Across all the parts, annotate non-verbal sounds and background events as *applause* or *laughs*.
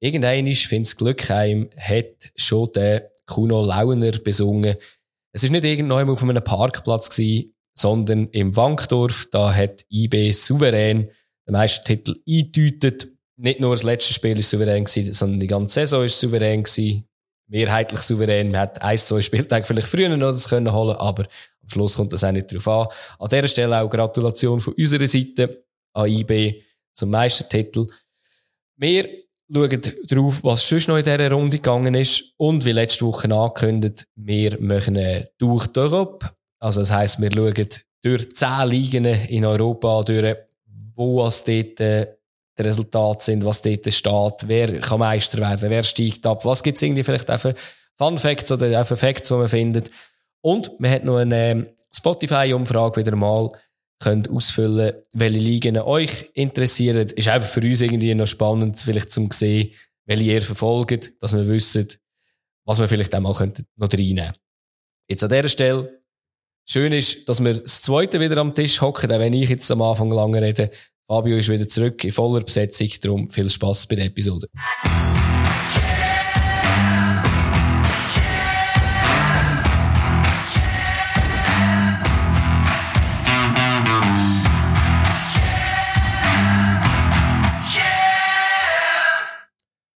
irgendein Finds Glückheim hat schon den Kuno Launer besungen. Es ist nicht irgendwann auf einem Parkplatz gewesen, sondern im Wankdorf. Da hat IB souverän den Meistertitel eingedeutet. Nicht nur das letzte Spiel ist souverän gewesen, sondern die ganze Saison ist souverän gewesen. Mehrheitlich souverän. Man hat ein, zwei Spieltage vielleicht früher noch das können holen, aber am Schluss kommt das auch nicht drauf an. An dieser Stelle auch Gratulation von unserer Seite an IB zum Meistertitel. Wir schauen drauf, was schon noch in dieser Runde gegangen ist. Und wie letzte Woche angekündigt, wir machen durch Europe. Also, das heisst, wir schauen durch zehn Ligen in Europa durch, wo es dort äh, die Resultate sind, was dort steht, wer kann Meister werden, wer steigt ab, was gibt's irgendwie vielleicht auch für Fun Facts oder für Facts, die man findet. Und man hat noch eine ähm, Spotify-Umfrage wieder mal könnt ausfüllen, welche Ligen euch interessieren. Ist einfach für uns irgendwie noch spannend, vielleicht zum sehen, welche ihr verfolgt, dass wir wissen, was wir vielleicht auch mal könnten noch reinnehmen. Jetzt an dieser Stelle, schön ist, dass wir das zweite wieder am Tisch hocken, auch wenn ich jetzt am Anfang lange rede. Fabio ist wieder zurück in voller Besetzung, darum viel Spaß bei der Episode.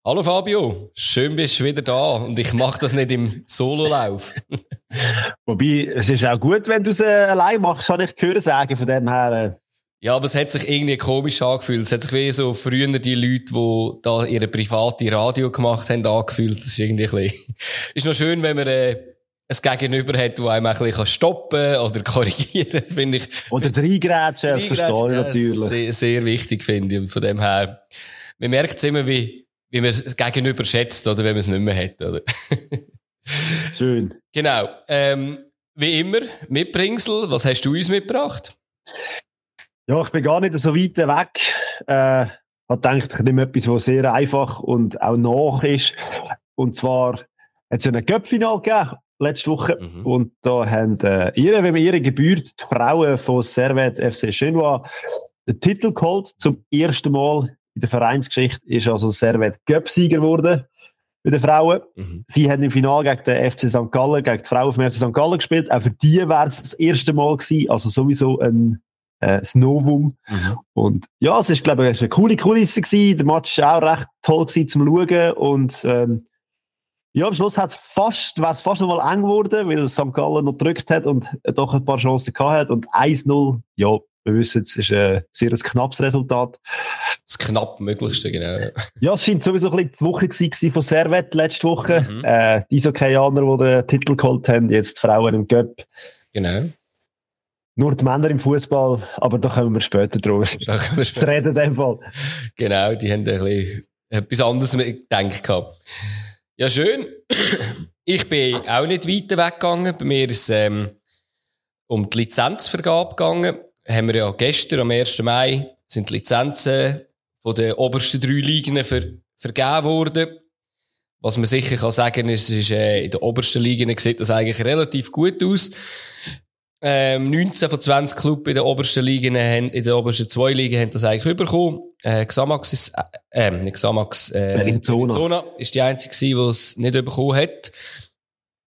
Hallo Fabio, schön bist du wieder da und ich mache das nicht im Sololauf. *laughs* Wobei, es ist auch gut, wenn du es äh, allein machst, kann ich hören sagen, von dem her. Äh. Ja, aber es hat sich irgendwie komisch angefühlt. Es hat sich wie so früher die Leute, die da ihre private Radio gemacht haben, angefühlt. Das ist irgendwie ein bisschen, *laughs* ist noch schön, wenn man, äh, ein Gegenüber hat, der einem ein bisschen stoppen oder *laughs* korrigieren kann, finde ich. Oder reingrätschen, das verstehe ich natürlich. Sehr, sehr wichtig, finde ich. Und von dem her, man merkt es immer, wie, wie man es gegenüber schätzt oder wenn man es nicht mehr hat. Oder? *laughs* Schön. Genau. Ähm, wie immer, Mitbringsel, was hast du uns mitgebracht? Ja, ich bin gar nicht so weit weg. Äh, ich gedacht, ich nehme etwas, was sehr einfach und auch nach ist. Und zwar hat es ja ein Cup-Final gegeben, letzte Woche. Mhm. Und da haben äh, ihre, wenn man ihre gebührt, die Frauen von Servet FC Chenois den Titel geholt, zum ersten Mal in der Vereinsgeschichte ist also Servet Cup-Sieger geworden bei den Frauen. Mhm. Sie haben im Finale gegen den FC St. Gallen, gegen die Frauen vom FC St. Gallen gespielt. Auch für die wäre es das erste Mal gewesen. Also sowieso ein, äh, Novum. Mhm. Und ja, es ist, glaube ich, eine coole Kulisse gewesen. Der Match war auch recht toll gewesen zum Schauen. Und ähm, ja, am Schluss hat es fast, es fast noch mal eng geworden, weil St. Gallen noch gedrückt hat und doch ein paar Chancen gehabt hat. Und 1-0, ja, wir wissen, es ist ein sehr ein knappes Resultat. Das knapp möglichste, genau. Ja, es scheint sowieso ein bisschen die Woche gewesen von Servet letzte Woche. Mhm. Äh, die Isokaianer, die den Titel geholt haben, jetzt die Frauen im Göpp. Genau. Nur die Männer im Fußball, aber da kommen wir später drauf. *laughs* Da können wir später. reden Fall. Genau, die haben ein bisschen etwas anderes gedacht Ja, schön. Ich bin auch nicht weiter weggegangen. Bei mir ist es ähm, um die Lizenzvergabe gegangen haben wir ja gestern, am 1. Mai, sind die Lizenzen von den obersten drei Ligen ver vergeben worden. Was man sicher kann sagen ist, ist äh, in den obersten Ligen sieht das eigentlich relativ gut aus. Ähm, 19 von 20 Clubs in den obersten Ligen haben, in den obersten zwei Ligen haben das eigentlich überkommen. Äh, Xamax ist, äh, äh nicht Xamax, äh, Bellinzona ist die einzige die es nicht überkommen hat.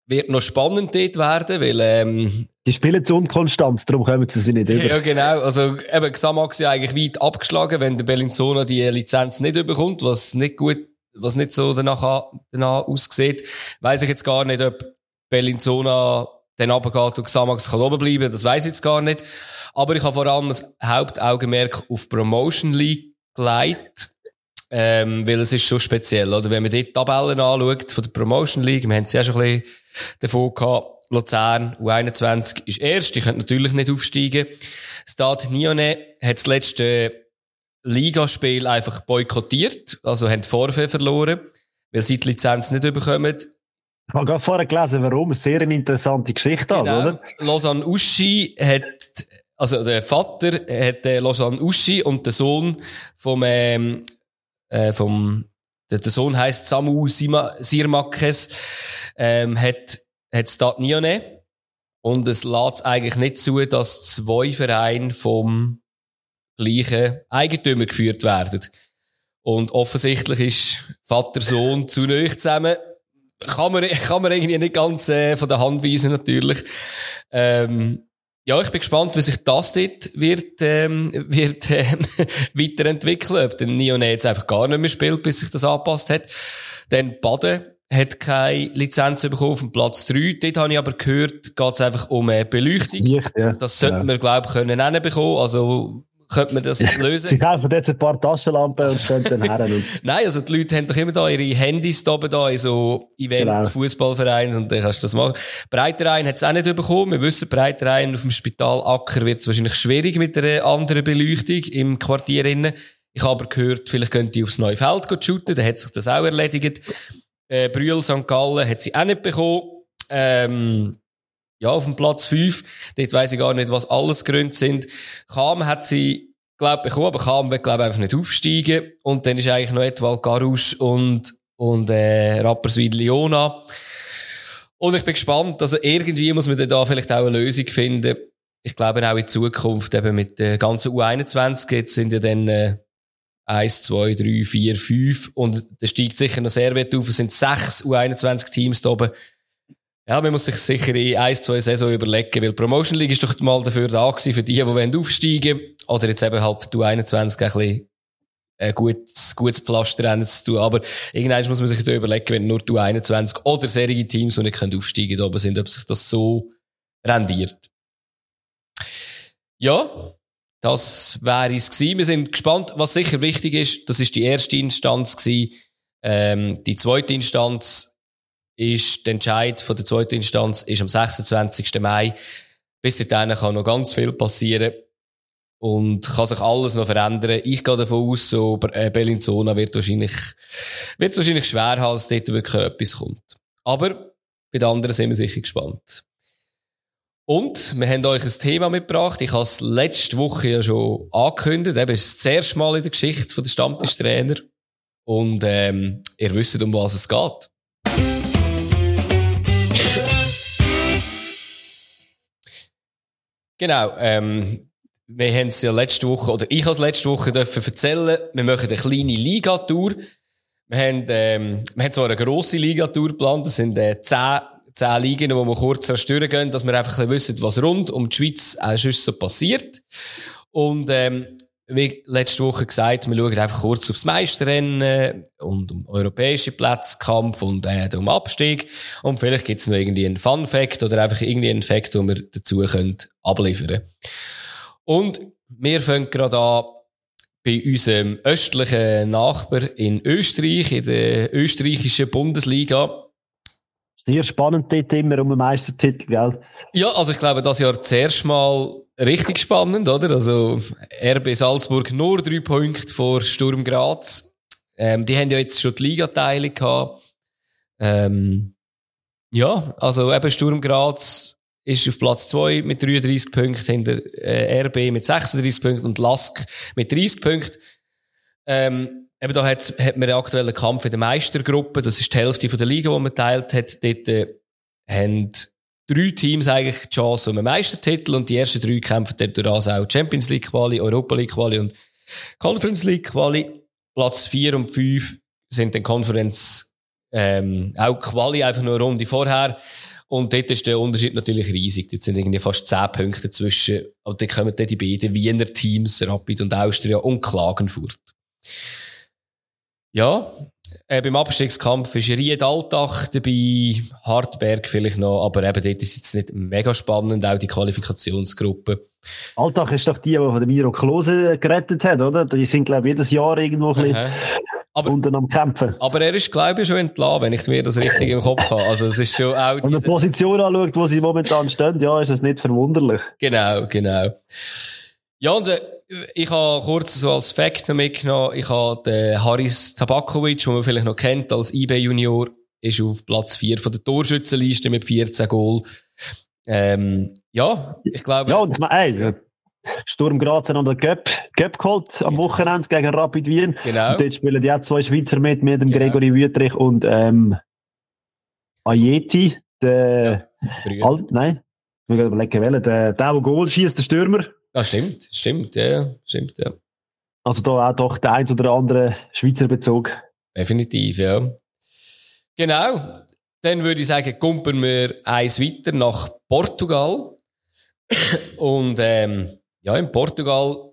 Wird noch spannend dort werden, weil, ähm, die spielen zu unkonstant, darum kommen sie nicht über. Ja, genau. Also, eben, Xamax ja eigentlich weit abgeschlagen, wenn der Bellinzona die Lizenz nicht überkommt, was nicht gut, was nicht so danach, danach aussieht. Weiss ich jetzt gar nicht, ob Bellinzona dann runtergeht und Xamax kann oben bleiben, das weiss ich jetzt gar nicht. Aber ich habe vor allem das Hauptaugenmerk auf Promotion League gelegt. Ähm, weil es ist schon speziell, oder? Wenn man die Tabellen anschaut von der Promotion League, wir haben es ja schon ein bisschen davon gehabt, Luzern U21 ist erst, die können natürlich nicht aufsteigen. Stade Nione hat das letzte Ligaspiel einfach boykottiert, also haben Vorfälle verloren, weil sie die Lizenz nicht bekommen. Ich habe gerade vorher gelesen, warum. Sehr eine interessante Geschichte, genau. oder? Lausanne Uschi hat, also der Vater hat äh, Lausanne Uschi und der Sohn vom, ähm, äh, vom, der, der Sohn heißt Samu Sirmakes, ähm, hat hat dort nie Und es lässt eigentlich nicht zu, dass zwei Vereine vom gleichen Eigentümer geführt werden. Und offensichtlich ist Vater-Sohn zu neu zusammen. Kann man, *laughs* kann man irgendwie nicht ganz äh, von der Hand weisen, natürlich. Ähm, ja, ich bin gespannt, wie sich das dort wird, ähm, wird *laughs* äh, weiterentwickeln. Ob der Nione jetzt einfach gar nicht mehr spielt, bis sich das angepasst hat. Dann Baden hat keine Lizenz bekommen auf dem Platz 3. Dort habe ich aber gehört, geht es einfach um eine Beleuchtung. Licht, ja. Das sollte ja. man, glaube ich, können bekommen. Also, könnte man das *laughs* lösen? Sie kaufen jetzt ein paar Taschenlampen und stellen dann her. *laughs* Nein, also die Leute haben doch immer da ihre Handys da oben da in so Event, genau. Fußballvereinen und dann kannst du das machen. Breiterein hat es auch nicht bekommen. Wir wissen, Breiterein auf dem Spital Acker wird es wahrscheinlich schwierig mit einer anderen Beleuchtung im Quartier innen. Ich habe aber gehört, vielleicht könnte die aufs neue Feld shooten, dann hat sich das auch erledigt. Äh, Brühl St. Gallen hat sie auch nicht bekommen. Ähm, ja, auf dem Platz 5. Dort weiss ich gar nicht, was alles Gründe sind. Kam hat sie, glaube ich, bekommen, aber Kam wird, glaube ich, einfach nicht aufsteigen. Und dann ist eigentlich noch etwa Garusch und, und, äh, Rapperswil Liona. Und ich bin gespannt. Also irgendwie muss man da vielleicht auch eine Lösung finden. Ich glaube auch in Zukunft eben mit der ganzen U21 jetzt sind ja dann, äh, eins, zwei, drei, vier, fünf und da steigt sicher noch sehr weit auf. Es sind sechs U21 Teams da oben. Ja, man muss sich sicher in ein, zwei Saison überlegen, weil Promotion League ist doch mal dafür da gewesen, für die, die wollen aufsteigen Oder jetzt eben halt du 21 ein bisschen ein gutes, gutes Pflaster zu tun. Aber irgendwann muss man sich da überlegen, wenn nur du 21 oder serige Teams, die nicht aufsteigen können, sind, ob sich das so rendiert. Ja, das wäre es gewesen. Wir sind gespannt. Was sicher wichtig ist, das ist die erste Instanz gewesen. Ähm, die zweite Instanz ist der Entscheid von der zweiten Instanz ist am 26. Mai. Bis dahin kann noch ganz viel passieren. Und kann sich alles noch verändern. Ich gehe davon aus, so äh, Bellinzona wird wahrscheinlich, wird wahrscheinlich schwer haben, dass dort wirklich etwas kommt. Aber bei den anderen sind wir sicher gespannt. Und wir haben euch ein Thema mitgebracht. Ich habe es letzte Woche ja schon angekündigt. Eben ist das erste Mal in der Geschichte der Stammtischtrainer. Und ähm, ihr wisst, um was es geht. Genau, ähm, wir haben es ja letzte Woche, oder ich habe es letzte Woche dürfen erzählen, wir machen eine kleine Ligatour. Wir haben, ähm, wir haben zwar eine grosse Ligatour geplant, das sind äh, zehn, zehn Ligen, wo wir kurz durchgehen, dass wir einfach ein bisschen wissen, was rund um die Schweiz auch schon so passiert. Und ähm, wie letzte Woche gesagt, wir schauen einfach kurz aufs Meisterrennen und um europäische Platzkampf und äh, um Abstieg. Und vielleicht gibt's noch irgendwie einen Fun-Fact oder einfach irgendwie einen Fact, den wir dazu können abliefern Und wir fangen gerade an bei unserem östlichen Nachbar in Österreich, in der österreichischen Bundesliga. Sehr spannend dort immer um den Meistertitel, gell? Ja, also ich glaube, das Jahr zuerst mal richtig spannend, oder? Also, RB Salzburg nur drei Punkte vor Sturm Graz. Ähm, die haben ja jetzt schon die Ligateile gehabt. Ähm, ja, also eben Sturm Graz ist auf Platz zwei mit 33 Punkten, hinter äh, RB mit 36 Punkten und Lask mit 30 Punkten. Ähm, eben da hat, hat man einen aktuellen Kampf in der Meistergruppe, das ist die Hälfte von der Liga, die man teilt hat. Dort äh, haben drei Teams eigentlich die Chance um einen Meistertitel und die ersten drei kämpfen dann durch auch Champions League Quali, Europa League Quali und Conference League Quali. Platz vier und fünf sind dann Conference ähm, auch Quali einfach nur eine Runde vorher. Und dort ist der Unterschied natürlich riesig. Dort sind irgendwie fast zehn Punkte zwischen. Und dann kommen dann die beiden Wiener Teams, Rapid und Austria und Klagenfurt. Ja, äh, beim Abstiegskampf ist Ried Alltag dabei, Hartberg vielleicht noch, aber eben dort ist es jetzt nicht mega spannend, auch die Qualifikationsgruppe. Alltag ist doch die, die von Miro Klose gerettet hat, oder? Die sind, glaube ich, jedes Jahr irgendwo ein bisschen aber, unten am Kämpfen. Aber er ist, glaube ich, schon entlassen, wenn ich mir das richtig im Kopf habe. Also es ist schon auch... Wenn man die Position anschaut, wo sie momentan stehen, ja, ist es nicht verwunderlich. Genau, genau. Ja, und äh, ich habe kurz so als Fact mitgenommen, ich habe den Haris Tabakovic, den man vielleicht noch kennt als IB Junior, ist auf Platz 4 von der Torschützenliste mit 14 Goal. Ähm, ja, ich glaube... Ja, und ich meine, ey, Sturm Graz Göpp, Göpp geholt am Wochenende gegen Rapid Wien. Genau. Und dort spielen ja zwei Schweizer mit, mit dem genau. Gregory Wüttrich und ähm, Ayeti, der... Ja, Alt, nein, ich will überlegen. Der, der, der Goal schießt, der Stürmer. Ja, stimmt, stimmt, ja, stimmt, ja. Also da auch doch der ein oder andere Schweizer Bezug. Definitiv, ja. Genau. Dann würde ich sagen, kumpen wir eins weiter nach Portugal. *coughs* Und ähm, ja, in Portugal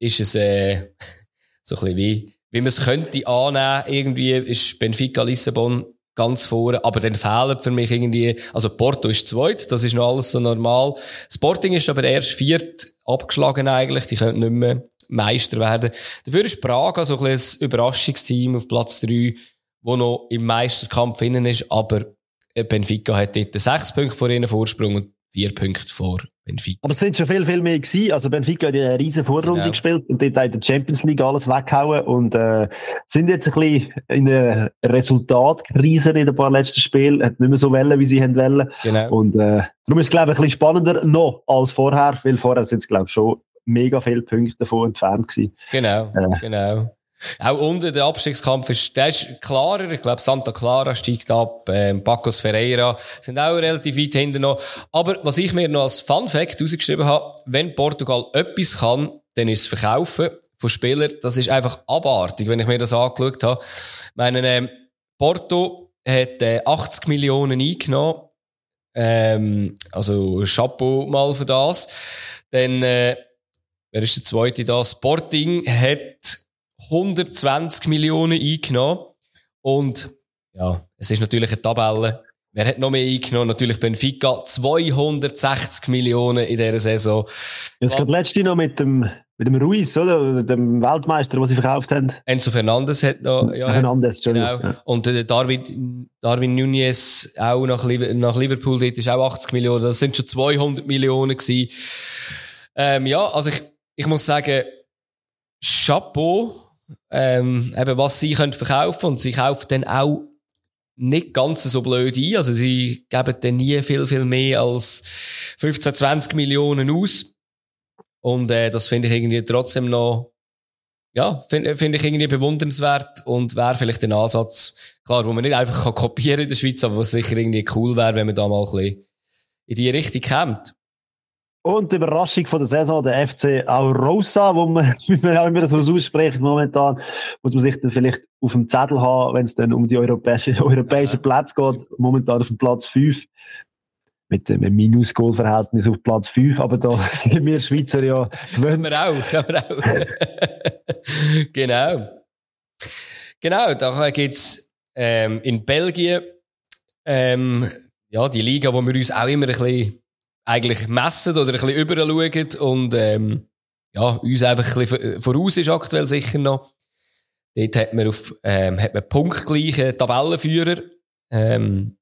ist es äh, *laughs* so ein bisschen wie, wie man es könnte annehmen. Irgendwie ist Benfica Lissabon ganz vorne, aber dann fehlen für mich irgendwie, also Porto ist zweit, das ist noch alles so normal. Sporting ist aber erst viert abgeschlagen eigentlich, die können nicht mehr Meister werden. Dafür ist Praga so ein, ein Überraschungsteam auf Platz 3, wo noch im Meisterkampf innen ist, aber Benfica hat dort sechs Punkte vor ihnen Vorsprung und vier Punkte vor Benfica. Aber es sind schon viel, viel mehr gewesen. Also Benfica hat eine riesen Vorrunde genau. gespielt und dort hat die Champions League alles weggehauen und äh, sind jetzt ein bisschen in einer Resultatkrise in ein paar letzten Spielen. Hat nicht mehr so wollen, wie sie haben wollen. Genau. Und äh, darum ist es, glaube ich, ein bisschen spannender noch als vorher, weil vorher sind es, glaube ich, schon mega viele Punkte davon entfernt gewesen. Genau, äh. genau. Auch unter der Abstiegskampf ist, der ist klarer. Ich glaube, Santa Clara steigt ab, ähm, Pacos Ferreira sind auch relativ weit hinten noch. Aber was ich mir noch als Fun Fact rausgeschrieben habe, wenn Portugal etwas kann, dann ist es Verkaufen von Spielern. Das ist einfach abartig, wenn ich mir das angeschaut habe. Ich meine, ähm, Porto hat äh, 80 Millionen eingenommen. Ähm, also Chapeau mal für das. Dann, äh, wer ist der zweite da? Sporting hat 120 Millionen eingenommen. Und ja, es ist natürlich eine Tabelle. Wer hat noch mehr eingenommen? Natürlich Benfica. 260 Millionen in dieser Saison. Jetzt gerade letzte noch mit dem, mit dem Ruiz, oder? Dem Weltmeister, den sie verkauft haben. Enzo Fernandes hat noch, ja. Fernandes, genau. Ja. Und äh, Darwin, Darwin Nunez auch nach, nach Liverpool, dort ist auch 80 Millionen. Das sind schon 200 Millionen gewesen. Ähm, ja, also ich, ich muss sagen, Chapeau ähm, eben was sie können verkaufen und sie kaufen dann auch nicht ganz so blöd ein. Also sie geben dann nie viel, viel mehr als 15, 20 Millionen aus. Und äh, das finde ich irgendwie trotzdem noch, ja, finde find ich irgendwie bewundernswert und wäre vielleicht ein Ansatz, klar, wo man nicht einfach kann kopieren in der Schweiz, aber was sicher irgendwie cool wäre, wenn man da mal ein bisschen in die Richtung kommt. Und die Überraschung von der Saison, der FC Aurosa, wo man, *laughs* wie man auch immer so ausspricht momentan, muss man sich dann vielleicht auf dem Zettel haben, wenn es dann um die europäischen europäische *laughs* Plätze geht. Momentan auf dem Platz 5. Mit einem Minus-Goal-Verhältnis auf Platz 5. Aber da *laughs* sind wir Schweizer ja gewöhnt. Können wir auch, können wir auch. genau. Genau, da gibt's ähm, in Belgien ähm, ja, die Liga, wo wir uns auch immer ein bisschen eigentlich messen oder ein bisschen überall schauen und ähm, ja, uns einfach ein bisschen voraus ist aktuell sicher noch. Dort hat man auf, ähm, hat man punktgleiche Tabellenführer. Ähm,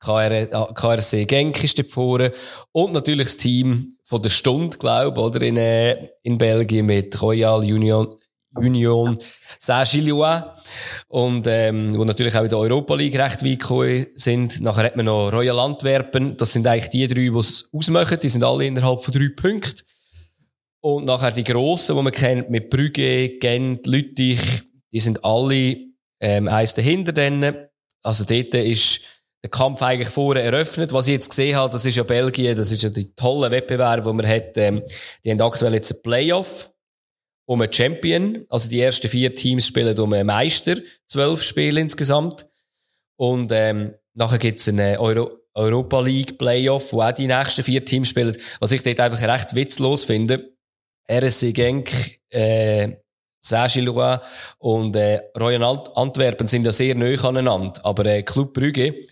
KR, KRC Genk ist dort vorne. Und natürlich das Team von der Stunde, glaube ich, oder, in, äh, in Belgien mit Royal Union, Union Saint-Gillois. Und, ähm, wo natürlich auch in der Europa League recht weit gekommen sind. Nachher hat man noch Royal Antwerpen. Das sind eigentlich die drei, die es ausmachen. Die sind alle innerhalb von drei Punkten. Und nachher die grossen, die man kennt, mit Brügge, Gent, Lüttich, die sind alle, ähm, eins dahinter denen. Also dort ist der Kampf eigentlich vorher eröffnet. Was ich jetzt gesehen habe, das ist ja Belgien, das ist ja die tolle Wettbewerb, wo man hat, ähm, die haben aktuell jetzt ein Playoff um einen Champion. Also die ersten vier Teams spielen um einen Meister, zwölf Spiele insgesamt. Und ähm, nachher gibt's eine Euro Europa League Playoff, wo auch die nächsten vier Teams spielen. Was ich dort einfach recht witzlos finde. RSC Genk, äh, Saint-Gillois und äh, Royal Antwerpen sind ja sehr neu aneinander. Aber äh, Club Brügge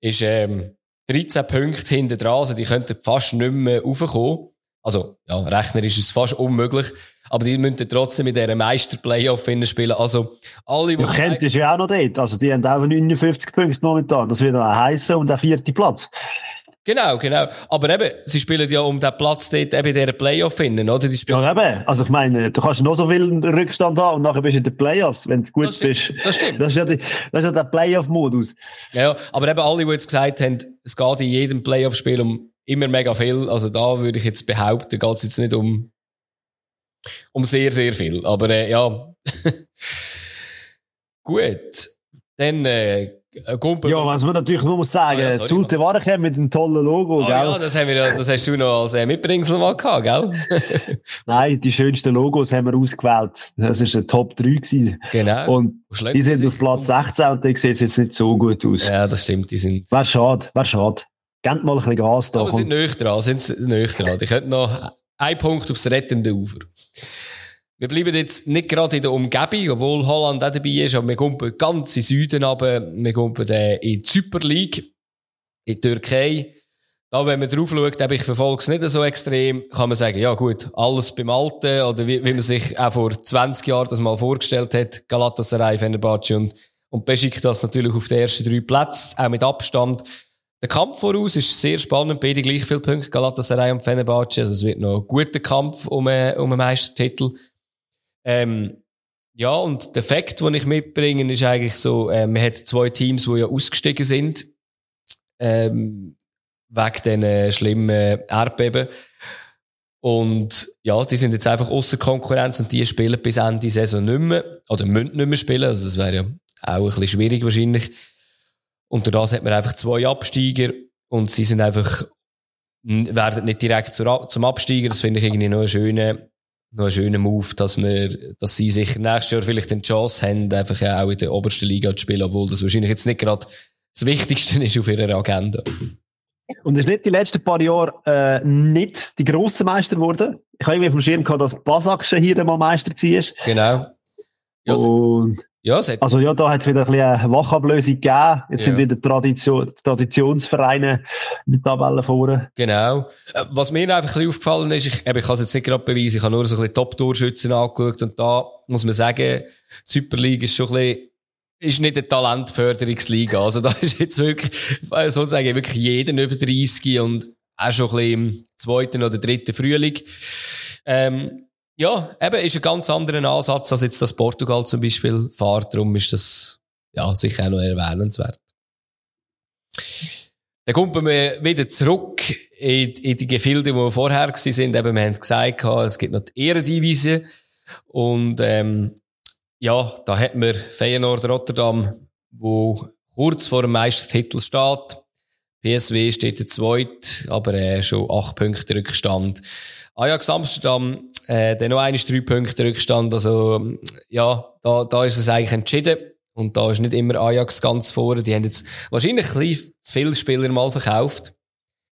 ist ähm, 13 Punkte hinter dran, also die könnten fast nicht mehr raufkommen. Also, ja, rechnerisch ist es fast unmöglich. Aber die müssen trotzdem mit dieser Meister-Playoff spielen. Also, alle, die. Ja, Kent ist ja auch noch dort. Also, die haben auch 59 Punkte momentan. Das wird auch heissen und der vierte Platz. Genau, genau. Aber eben, sie spielen ja um den Platz dort eben in dieser Playoff finden, oder? Die ja, eben. Also, ich meine, du kannst noch so viel Rückstand haben und nachher bist du in den Playoffs, wenn du gut das bist. Das stimmt. Das ist ja, die, das ist ja der Playoff-Modus. Ja, aber eben alle, die jetzt gesagt haben, es geht in jedem Playoff-Spiel um immer mega viel. Also da würde ich jetzt behaupten, geht es jetzt nicht um, um sehr, sehr viel. Aber äh, ja. *laughs* Gut. Dann äh, Kumpel. Ja, was man natürlich nur muss sagen, ah, ja, Sulte Warenkamp mit einem tollen Logo, oh, gell? Ja, das, haben wir, das hast du noch als äh, Mitbringsel mal gehabt, gell? *laughs* Nein, die schönsten Logos haben wir ausgewählt. Das war ein Top 3 gewesen. Genau. Und die sind auf Platz 16 und die sehen jetzt nicht so gut aus. Ja, das stimmt, die sind... Wäre schade, wäre schade. Gebt mal ein bisschen Gas da. Aber sind nüchtern, sind nüchtern. Ich hätte noch einen Punkt aufs rettende Ufer. Wir bleiben jetzt nicht gerade in der Umgebung, obwohl Holland auch dabei ist, aber wir kommen ganz in Süden runter. Wir kommen in die Super League, in die Türkei. Da, wenn man drauf schaut, ich verfolge es nicht so extrem, kann man sagen, ja gut, alles beim Alten, oder wie, wie man sich auch vor 20 Jahren das mal vorgestellt hat, Galatasaray, Fenerbahce und, und das natürlich auf den ersten drei Plätzen, auch mit Abstand. Der Kampf voraus ist sehr spannend, beide gleich viele Punkte, Galatasaray und Fenerbahce, also es wird noch ein guter Kampf um, einen, um einen Meistertitel. Ähm, ja, und der Fakt, den ich mitbringe, ist eigentlich so, äh, man hat zwei Teams, die ja ausgestiegen sind, ähm, wegen diesen äh, schlimmen Erdbeben. Und ja, die sind jetzt einfach außer Konkurrenz und die spielen bis Ende Saison nicht mehr, oder müssen nicht mehr spielen, also das wäre ja auch ein bisschen schwierig wahrscheinlich. Und durch das hat man einfach zwei Absteiger und sie sind einfach, werden nicht direkt zum Absteiger, das finde ich irgendwie noch eine schöne, noch ein schöner Move, dass wir, dass sie sich nächstes Jahr vielleicht die Chance haben, einfach auch in der obersten Liga zu spielen, obwohl das wahrscheinlich jetzt nicht gerade das Wichtigste *laughs* ist auf ihrer Agenda. Und ist nicht die letzten paar Jahre äh, nicht die grossen Meister geworden? Ich habe irgendwie auf dem Schirm gehabt, dass Basak schon hier einmal Meister war. Genau. Ja, und ja, also ja, da hat es wieder ein bisschen eine Wachablösung gegeben. Jetzt ja. sind wieder Tradition, Traditionsvereine in der Tabelle vorne. Genau. Äh, was mir einfach ein bisschen aufgefallen ist, ich, ich kann es jetzt nicht gerade beweisen, ich habe nur so ein bisschen Top-Torschützen angeschaut und da muss man sagen, die Super League ist schon ein bisschen ist nicht eine Talentförderungsliga. Also da ist jetzt wirklich, sozusagen wirklich jeder über 30 und auch schon ein bisschen im zweiten oder dritten Frühling. Ähm, ja, eben ist ein ganz anderer Ansatz, als jetzt das Portugal zum Beispiel fährt. Darum ist das, ja, sicher auch noch erwähnenswert. Dann kommen wir wieder zurück in, in die Gefilde, wo wir vorher sind. Eben, wir haben gesagt, es gibt noch die Ehrendivisie. Und, ähm, ja, da hat man Feyenoord Rotterdam, wo kurz vor dem Meistertitel steht. PSW steht der zweit, aber äh, schon acht Punkte Rückstand. Ajax Amsterdam, äh, dann noch eines drei Punkte Rückstand. Also, ja, da, da ist es eigentlich entschieden. Und da ist nicht immer Ajax ganz vorne. Die haben jetzt wahrscheinlich ein bisschen zu viele Spieler mal verkauft.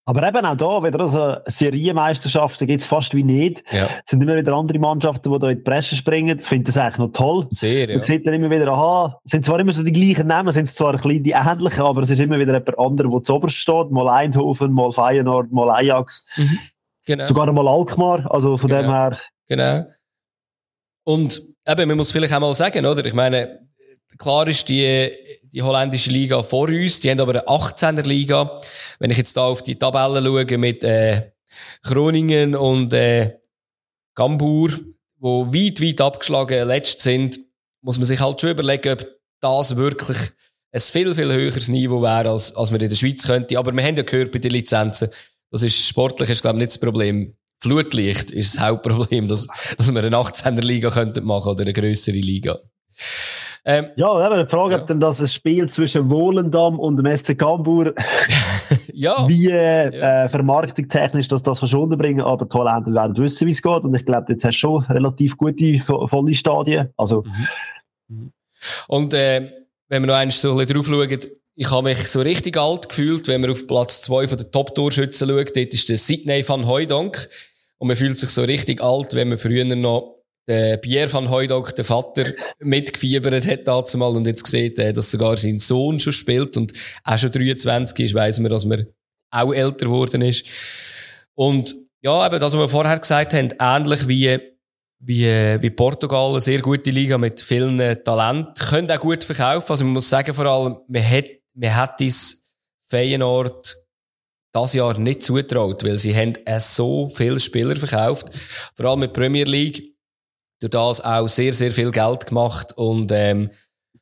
Aber eben auch da, wieder also Serienmeisterschaften gibt es fast wie nicht. Ja. Es sind immer wieder andere Mannschaften, die da in die Presse springen. Ich finde das eigentlich noch toll. Sehr, ja. Man sieht dann immer wieder, aha, es sind zwar immer so die gleichen Namen, sind zwar ein bisschen die ähnlichen, aber es ist immer wieder jemand anderer, der zu oberst steht. Mal Eindhoven, mal Feyenoord, mal Ajax. Mhm. Genau. Sogar einmal Alkmaar, also von genau. dem her. Genau. Und eben, man muss vielleicht auch mal sagen, oder? Ich meine, klar ist die, die holländische Liga vor uns, die haben aber eine 18er Liga. Wenn ich jetzt da auf die Tabelle schaue mit äh, Groningen und äh, Gambur, wo weit, weit abgeschlagen letzt sind, muss man sich halt schon überlegen, ob das wirklich ein viel, viel höheres Niveau wäre, als, als man in der Schweiz könnte. Aber wir haben ja gehört bei den Lizenzen, das ist sportlich, ist, glaube ich, nicht das Problem. Flutlicht ist das Hauptproblem, dass, dass wir eine 18er Liga könnten machen oder eine größere Liga. Ähm, ja, aber die Frage, ja. ob denn das ein Spiel zwischen Wohlendam und dem SC Cambuur, *laughs* ja. wie äh, ja. äh, vermarktungstechnisch das, das schon bringen, aber die Holländer werden wissen, wie es geht. Und ich glaube, jetzt hast du schon relativ gute, volle Stadien. Also. Mhm. mhm. Und äh, wenn wir noch eins so ein bisschen drauf schauen, ich habe mich so richtig alt gefühlt, wenn man auf Platz zwei den Top-Torschützen schaut. Dort ist der Sidney van Hooydonk. Und man fühlt sich so richtig alt, wenn man früher noch den Pierre van Hooydonk, der Vater, mitgefiebert hat dazu mal und jetzt sieht, dass sogar sein Sohn schon spielt und auch schon 23 ist, weiss man, dass man auch älter geworden ist. Und ja, eben das, was wir vorher gesagt haben, ähnlich wie wie, wie Portugal, eine sehr gute Liga mit vielen Talenten, können auch gut verkaufen. Also man muss sagen, vor allem, man hat man hat es Feyenoord das Jahr nicht zutraut, weil sie haben so viele Spieler verkauft, vor allem mit Premier League, durch das auch sehr, sehr viel Geld gemacht und ähm,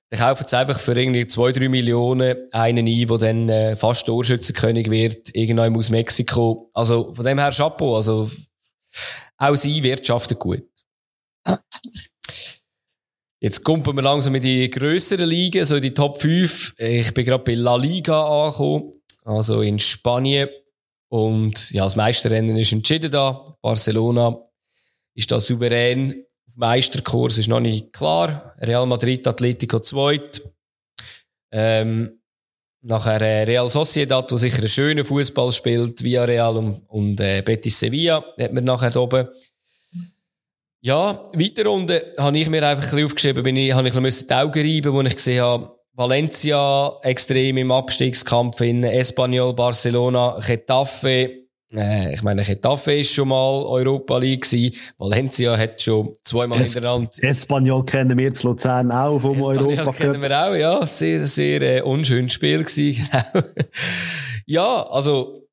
dann kaufen sie einfach für irgendwie zwei, drei Millionen einen ein, der dann äh, fast Torschützenkönig wird, irgendwann aus Mexiko. Also von dem her Chapeau, also auch sie wirtschaften gut. Jetzt kommen wir langsam in die grösseren Ligen, so in die Top 5. Ich bin gerade bei La Liga angekommen, also in Spanien. Und ja, das Meisterrennen ist entschieden da. Barcelona ist da souverän. Meisterkurs ist noch nicht klar. Real Madrid, Atletico zweit. Ähm, nachher äh, Real Sociedad, wo sicher einen schönen Fußball spielt, Villarreal und, und äh, Betis Sevilla, hat man nachher oben. Ja, weiter unten habe ich mir einfach ein bisschen aufgeschrieben, bin ich, habe ich ein bisschen die Augen reiben, wo ich gesehen habe, Valencia extrem im Abstiegskampf in Espanyol, Barcelona, Getafe. Äh, ich meine, Getafe ist schon mal Europa League gewesen. Valencia hat schon zweimal es hintereinander. Espanyol kennen wir zu Luzern auch vom Espanyol Europa kennen wir auch, ja. Sehr, sehr äh, unschönes Spiel gewesen, *laughs* genau. ja, also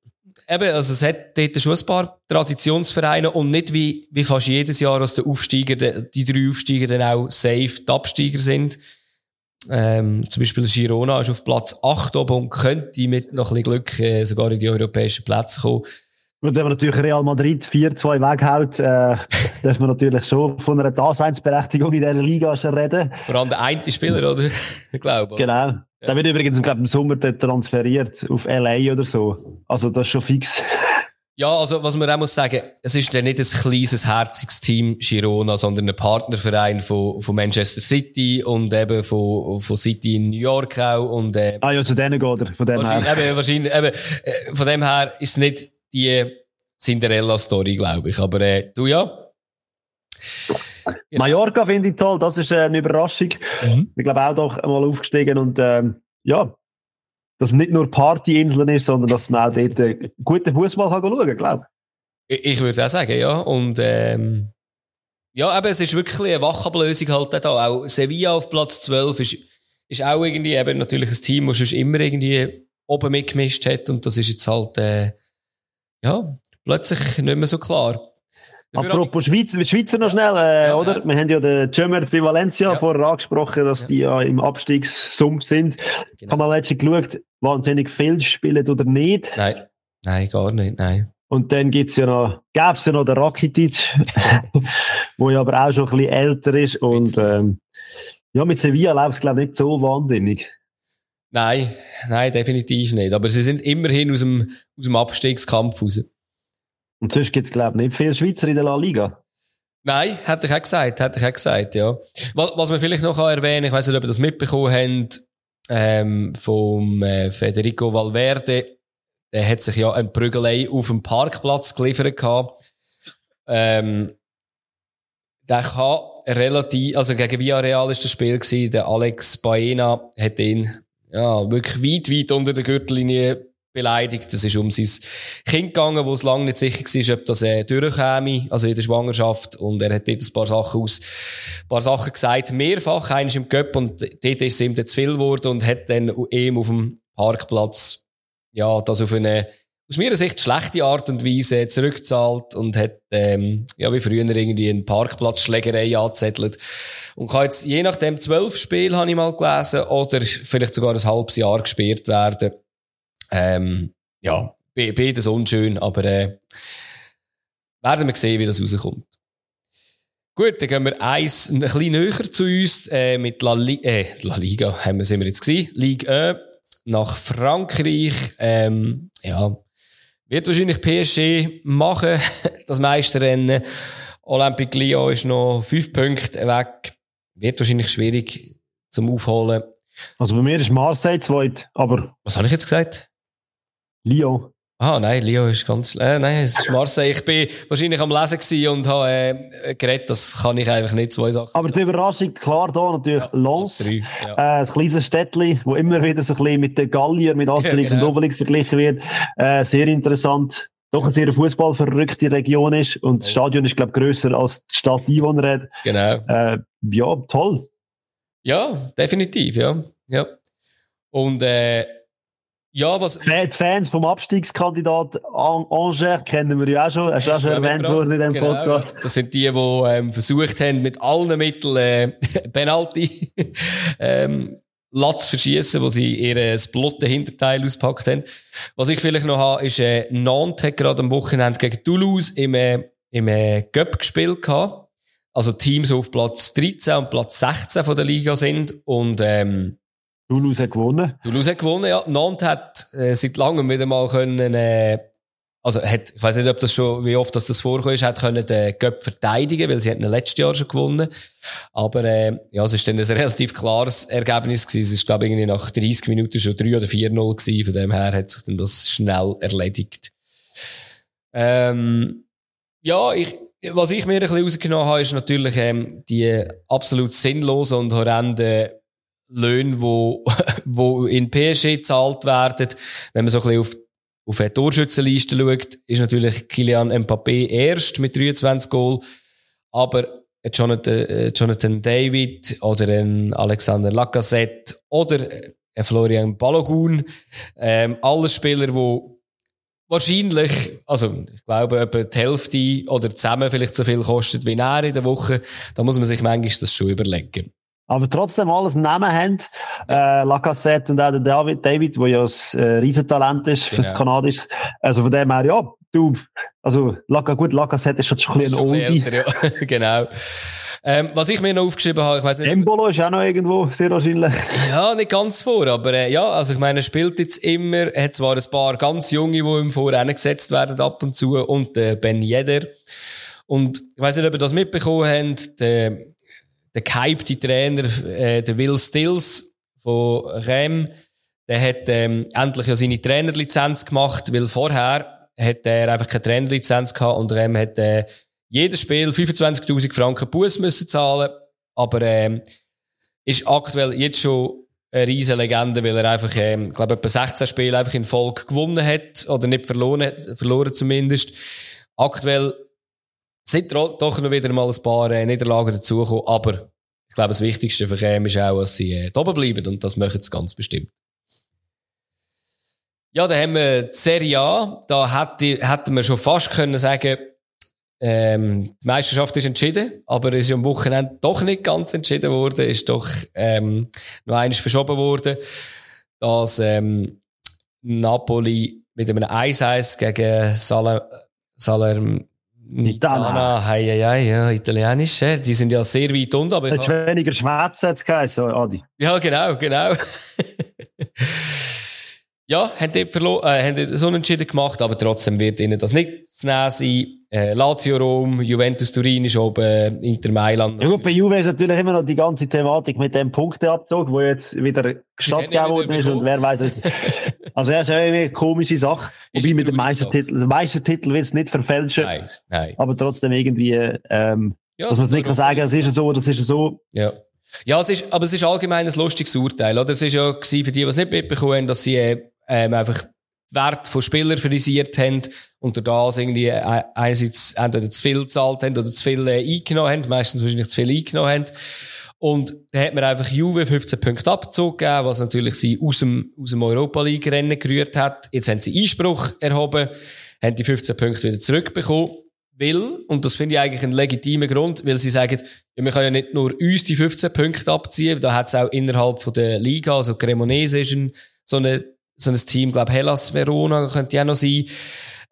eben, also es hat dort schon ein paar Traditionsvereine und nicht wie, wie fast jedes Jahr, dass der Aufsteiger, die drei Aufsteiger dann auch safe die Absteiger sind. Ähm, zum Beispiel Girona ist auf Platz 8 oben und könnte mit noch ein bisschen Glück äh, sogar in die europäischen Plätze kommen. Und wenn man natürlich Real Madrid 4-2 weghält, äh, *laughs* darf man natürlich schon von einer Daseinsberechtigung in dieser Liga schon reden. Vor allem der eine Spieler, oder? *laughs* ich glaube. Genau. Ja. Der wird übrigens, glaube im Sommer transferiert auf LA oder so. Also das ist schon fix. *laughs* Ja, also was man auch muss sagen, es ist ja nicht ein kleines, herziges Team Girona, sondern ein Partnerverein von, von Manchester City und eben von, von City in New York auch. Und, äh, ah ja, zu denen geht er, von dem wahrscheinlich, her. Eben, wahrscheinlich, eben, äh, von dem her ist es nicht die Cinderella-Story, glaube ich. Aber äh, du ja? Ja. Mallorca finde ich toll, das ist äh, eine Überraschung. Mhm. Ich glaube auch doch mal aufgestiegen und ähm, ja, dass es nicht nur Partyinseln ist, sondern dass man auch dort äh, *laughs* guten Fußball kann schauen, glaube ich. Ich würde auch sagen, ja. Und ähm, ja, aber es ist wirklich eine Wachablösung halt da. Auch Sevilla auf Platz 12 ist, ist auch irgendwie eben natürlich ein Team, das schon immer irgendwie oben mitgemischt hat und das ist jetzt halt äh, ja, plötzlich nicht mehr so klar. Apropos Schweiz, Schweizer noch schnell, äh, ja, oder? Ja. Wir haben ja den Jömer bei Valencia ja. vorher angesprochen, dass die ja im Abstiegssumpf sind. Genau. Haben wir letztens geschaut, wahnsinnig viel spielen oder nicht? Nein, nein, gar nicht, nein. Und dann gibt's ja noch, gäb's ja noch den Rakitic, *laughs* wo ja aber auch schon ein bisschen älter ist und, ähm, ja, mit Sevilla läuft es, glaube ich, nicht so wahnsinnig. Nein, nein, definitiv nicht. Aber sie sind immerhin aus dem, aus dem Abstiegskampf raus. Und sonst gibt es, glaube ich, nicht viele Schweizer in der La Liga. Nein, hätte ich auch gesagt, hätte ich auch gesagt, ja. Was, was wir vielleicht noch erwähnen ich weiß nicht, ob ihr das mitbekommen habt, ähm, vom äh, Federico Valverde, der hat sich ja ein Prügelei auf dem Parkplatz geliefert gehabt. Ähm, der kann relativ, also gegen Villarreal ist das Spiel gewesen, der Alex Baena hat ihn, ja, wirklich weit, weit unter der Gürtellinie beleidigt. Das ist um sein Kind gegangen, wo es lange nicht sicher war, ob das äh, durchkäme, also in der Schwangerschaft. Und er hat dort ein paar Sachen aus, ein paar Sachen gesagt, mehrfach, eines im Göpp und dort ist es ihm zu viel geworden und hat dann ihm auf dem Parkplatz, ja, das auf eine, aus meiner Sicht schlechte Art und Weise zurückgezahlt und hat, ähm, ja, wie früher irgendwie eine Parkplatzschlägerei angezettelt. Und kann jetzt, je nachdem, zwölf Spiele habe ich mal gelesen, oder vielleicht sogar ein halbes Jahr gesperrt werden. Ähm, ja, beides unschön, aber äh, werden wir sehen, wie das rauskommt. Gut, dann gehen wir eins ein bisschen näher zu uns äh, mit La, Li äh, La Liga, haben wir, sind wir jetzt gewesen, Ligue 1 nach Frankreich. Ähm, ja, wird wahrscheinlich PSG machen, *laughs* das Meisterrennen. Olympique Lyon ist noch fünf Punkte weg. Wird wahrscheinlich schwierig zum Aufholen. Also bei mir ist Marseille zweit, aber... Was habe ich jetzt gesagt? Lyon. Ah, nein, Lyon ist ganz, äh, nein, es ist Marseille. Ich bin wahrscheinlich am Lesen und habe, äh, geredet, das kann ich einfach nicht, zwei Sachen. Aber die Überraschung, klar, da natürlich ja, Lens, ja. äh, ein kleines Städtchen, wo immer wieder so ein bisschen mit den Gallier, mit Asterix genau. und Obelix verglichen wird. Äh, sehr interessant. Doch eine sehr fußballverrückte Region ist und das Stadion ist, glaube ich, grösser als die Stadt Einwohner hat. Genau. Äh, ja, toll. Ja, definitiv, ja. ja. Und, äh, ja, was. Die Fans vom Abstiegskandidat Angers kennen wir ja auch schon. Hast du auch schon erwähnt worden in diesem genau, Podcast. Das sind die, die ähm, versucht haben, mit allen Mitteln äh, *laughs* Penalty *laughs* ähm, Latz verschießen, wo sie ihr äh, blotte Hinterteil auspackt haben. Was ich vielleicht noch habe, ist, äh, Nantes hat gerade am Wochenende gegen Toulouse im, äh, im äh, Göpp gespielt gehabt. also Teams auf Platz 13 und Platz 16 von der Liga sind und ähm, Toulouse hat gewonnen. Toulouse hat gewonnen, ja. Nantes hat äh, seit langem wieder mal können äh, also hat, ich weiß nicht, ob das schon, wie oft das, das vorgekommen ist, hat können den Göpp verteidigen, weil sie hatten letztes Jahr schon gewonnen. Aber, äh, ja, es ist dann ein relativ klares Ergebnis gewesen. Es ist, glaube ich, nach 30 Minuten schon 3 oder 4-0 gewesen. Von dem her hat sich dann das schnell erledigt. Ähm, ja, ich, was ich mir ein bisschen rausgenommen habe, ist natürlich, ähm, die absolut sinnlosen und horrenden Löhne, wo, *laughs* wo in PSG gezahlt werden. Wenn man so ein bisschen auf auf eine Torschützenliste schaut, ist natürlich Kilian Mbappé erst mit 23 Goal. Aber Jonathan, äh, Jonathan David oder ein Alexander Lacazette oder ein Florian Balogun, ähm, alle Spieler, die wahrscheinlich, also ich glaube, etwa die Hälfte oder zusammen vielleicht so viel kostet wie er in der Woche. Da muss man sich manchmal das schon überlegen aber trotzdem alles Namen haben. Äh, Lacassette und auch der David, David, der ja ein äh, Riesentalent ist genau. fürs Kanadisch. Also von dem her, ja, du, also Laca, gut, Lacassette ist schon ein bisschen ein Oldie. Älter, ja. *laughs* genau. Ähm, was ich mir noch aufgeschrieben habe, ich weiß nicht. Embolo ist auch noch irgendwo, sehr wahrscheinlich. Ja, nicht ganz vor, aber äh, ja, also ich meine, er spielt jetzt immer, er hat zwar ein paar ganz Junge, die im Vorrennen gesetzt werden ab und zu und äh, Ben Jeder. Und ich weiß nicht, ob ihr das mitbekommen habt, der der gehypte Trainer, äh, der Will Stills von Rem, der hat ähm, endlich ja seine Trainerlizenz gemacht, weil vorher hat er einfach keine Trainerlizenz gehabt und Rem hat äh, jedes Spiel 25.000 Franken Buß müssen zahlen, aber ähm, ist aktuell jetzt schon eine riesige Legende, weil er einfach, ähm, glaube etwa 16 Spiele einfach in Folge gewonnen hat oder nicht verloren, verloren zumindest. Aktuell sind doch noch wieder mal ein paar äh, Niederlagen dazugekommen, aber ich glaube, das Wichtigste für ihn ist auch, dass sie äh, oben bleiben und das machen sie ganz bestimmt. Ja, dann haben wir die Serie A. Da hätte, hätten wir schon fast können sagen, ähm, die Meisterschaft ist entschieden, aber es ist am Wochenende doch nicht ganz entschieden worden, ist doch ähm, noch eines verschoben worden, dass ähm, Napoli mit einem 1-1 gegen Saler, Saler, Nitana. Hei, hei, hei, ja, italienisch. Die sind ja sehr weit unten. Aber Hättest du weniger Schmerzen jetzt geheißen, Adi? Ja, genau, genau. *laughs* ja, haben dort, verlo äh, haben dort so entschieden gemacht, aber trotzdem wird ihnen das nicht zu nehmen sein. Äh, Lazio Rom, Juventus Turin ist oben, Inter Mailand. Ja gut, bei Juve ist natürlich immer noch die ganze Thematik mit dem Punkteabzug, wo jetzt wieder stattgegeben worden ist und wer weiß es. Also er ist irgendwie eine komische Sache. Ist Wobei mit dem Meistertitel, der Meistertitel wird es nicht verfälschen. Nein, nein. Aber trotzdem irgendwie, ähm, ja, dass man es nicht kann sagen, es ist so, das ist so. Ja. Ja, es ist, aber es ist allgemein ein lustiges Urteil, oder? Es ist ja für die, die es nicht mitbekommen haben, dass sie, äh, ähm, einfach Wert von Spielern frisiert haben und das irgendwie äh, einerseits entweder zu viel gezahlt haben oder zu viel äh, eingenommen haben, meistens wahrscheinlich zu viel eingenommen haben. Und da hat man einfach Juve 15 Punkte abgezogen was natürlich sie aus dem, aus dem Europa League Rennen gerührt hat. Jetzt haben sie Einspruch erhoben, haben die 15 Punkte wieder zurückbekommen. Weil, und das finde ich eigentlich einen legitimen Grund, weil sie sagen, ja, wir können ja nicht nur uns die 15 Punkte abziehen, da hat es auch innerhalb von der Liga, also Cremonese ist ein, so, eine, so ein Team, glaube Hellas Verona könnte ja noch sein,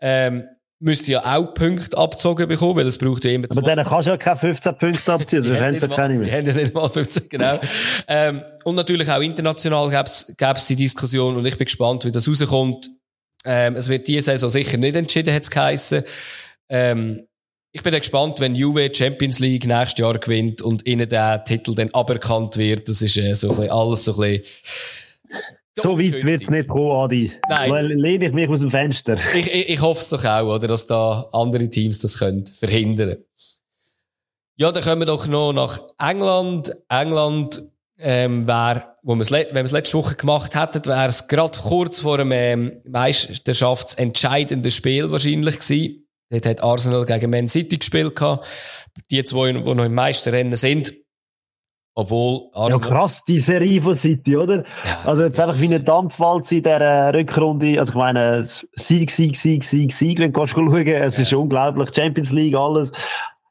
ähm, müsste ja auch Punkte abgezogen bekommen, weil es braucht ja immer Aber dann kannst du ja keine 15 Punkte abziehen, sonst haben sie keine mehr. Die haben ja nicht mal 15, genau. ähm, und natürlich auch international gäbe es die Diskussion und ich bin gespannt, wie das rauskommt. Ähm, es wird diese Saison sicher nicht entschieden, hat es geheissen. Ähm, ich bin dann gespannt, wenn Juve Champions League nächstes Jahr gewinnt und ihnen der Titel dann aberkannt wird. Das ist äh, so ein bisschen alles so ein bisschen so weit wird es nicht kommen, Adi. Nein. Lehne ich mich aus dem Fenster. *laughs* Ich, ich, ich hoffe es doch auch, oder, dass da andere Teams das können verhindern Ja, dann kommen wir doch noch nach England. England ähm, wär, wo wenn wir es letzte Woche gemacht hätten, wäre es gerade kurz vor einem ähm, Meisterschaftsentscheidenden Spiel wahrscheinlich gewesen. Dort hat Arsenal gegen Man City gespielt. Gehabt. Die zwei, die noch im Meisterrennen sind. Obwohl Arsenal... Ja, krass, die Serie von City, oder? Ja, also jetzt einfach wie eine Dampfwalze in dieser Rückrunde. Also ich meine, Sieg, Sieg, Sieg, Sieg, Sieg, wenn du schauen Es ja. ist unglaublich. Champions League, alles.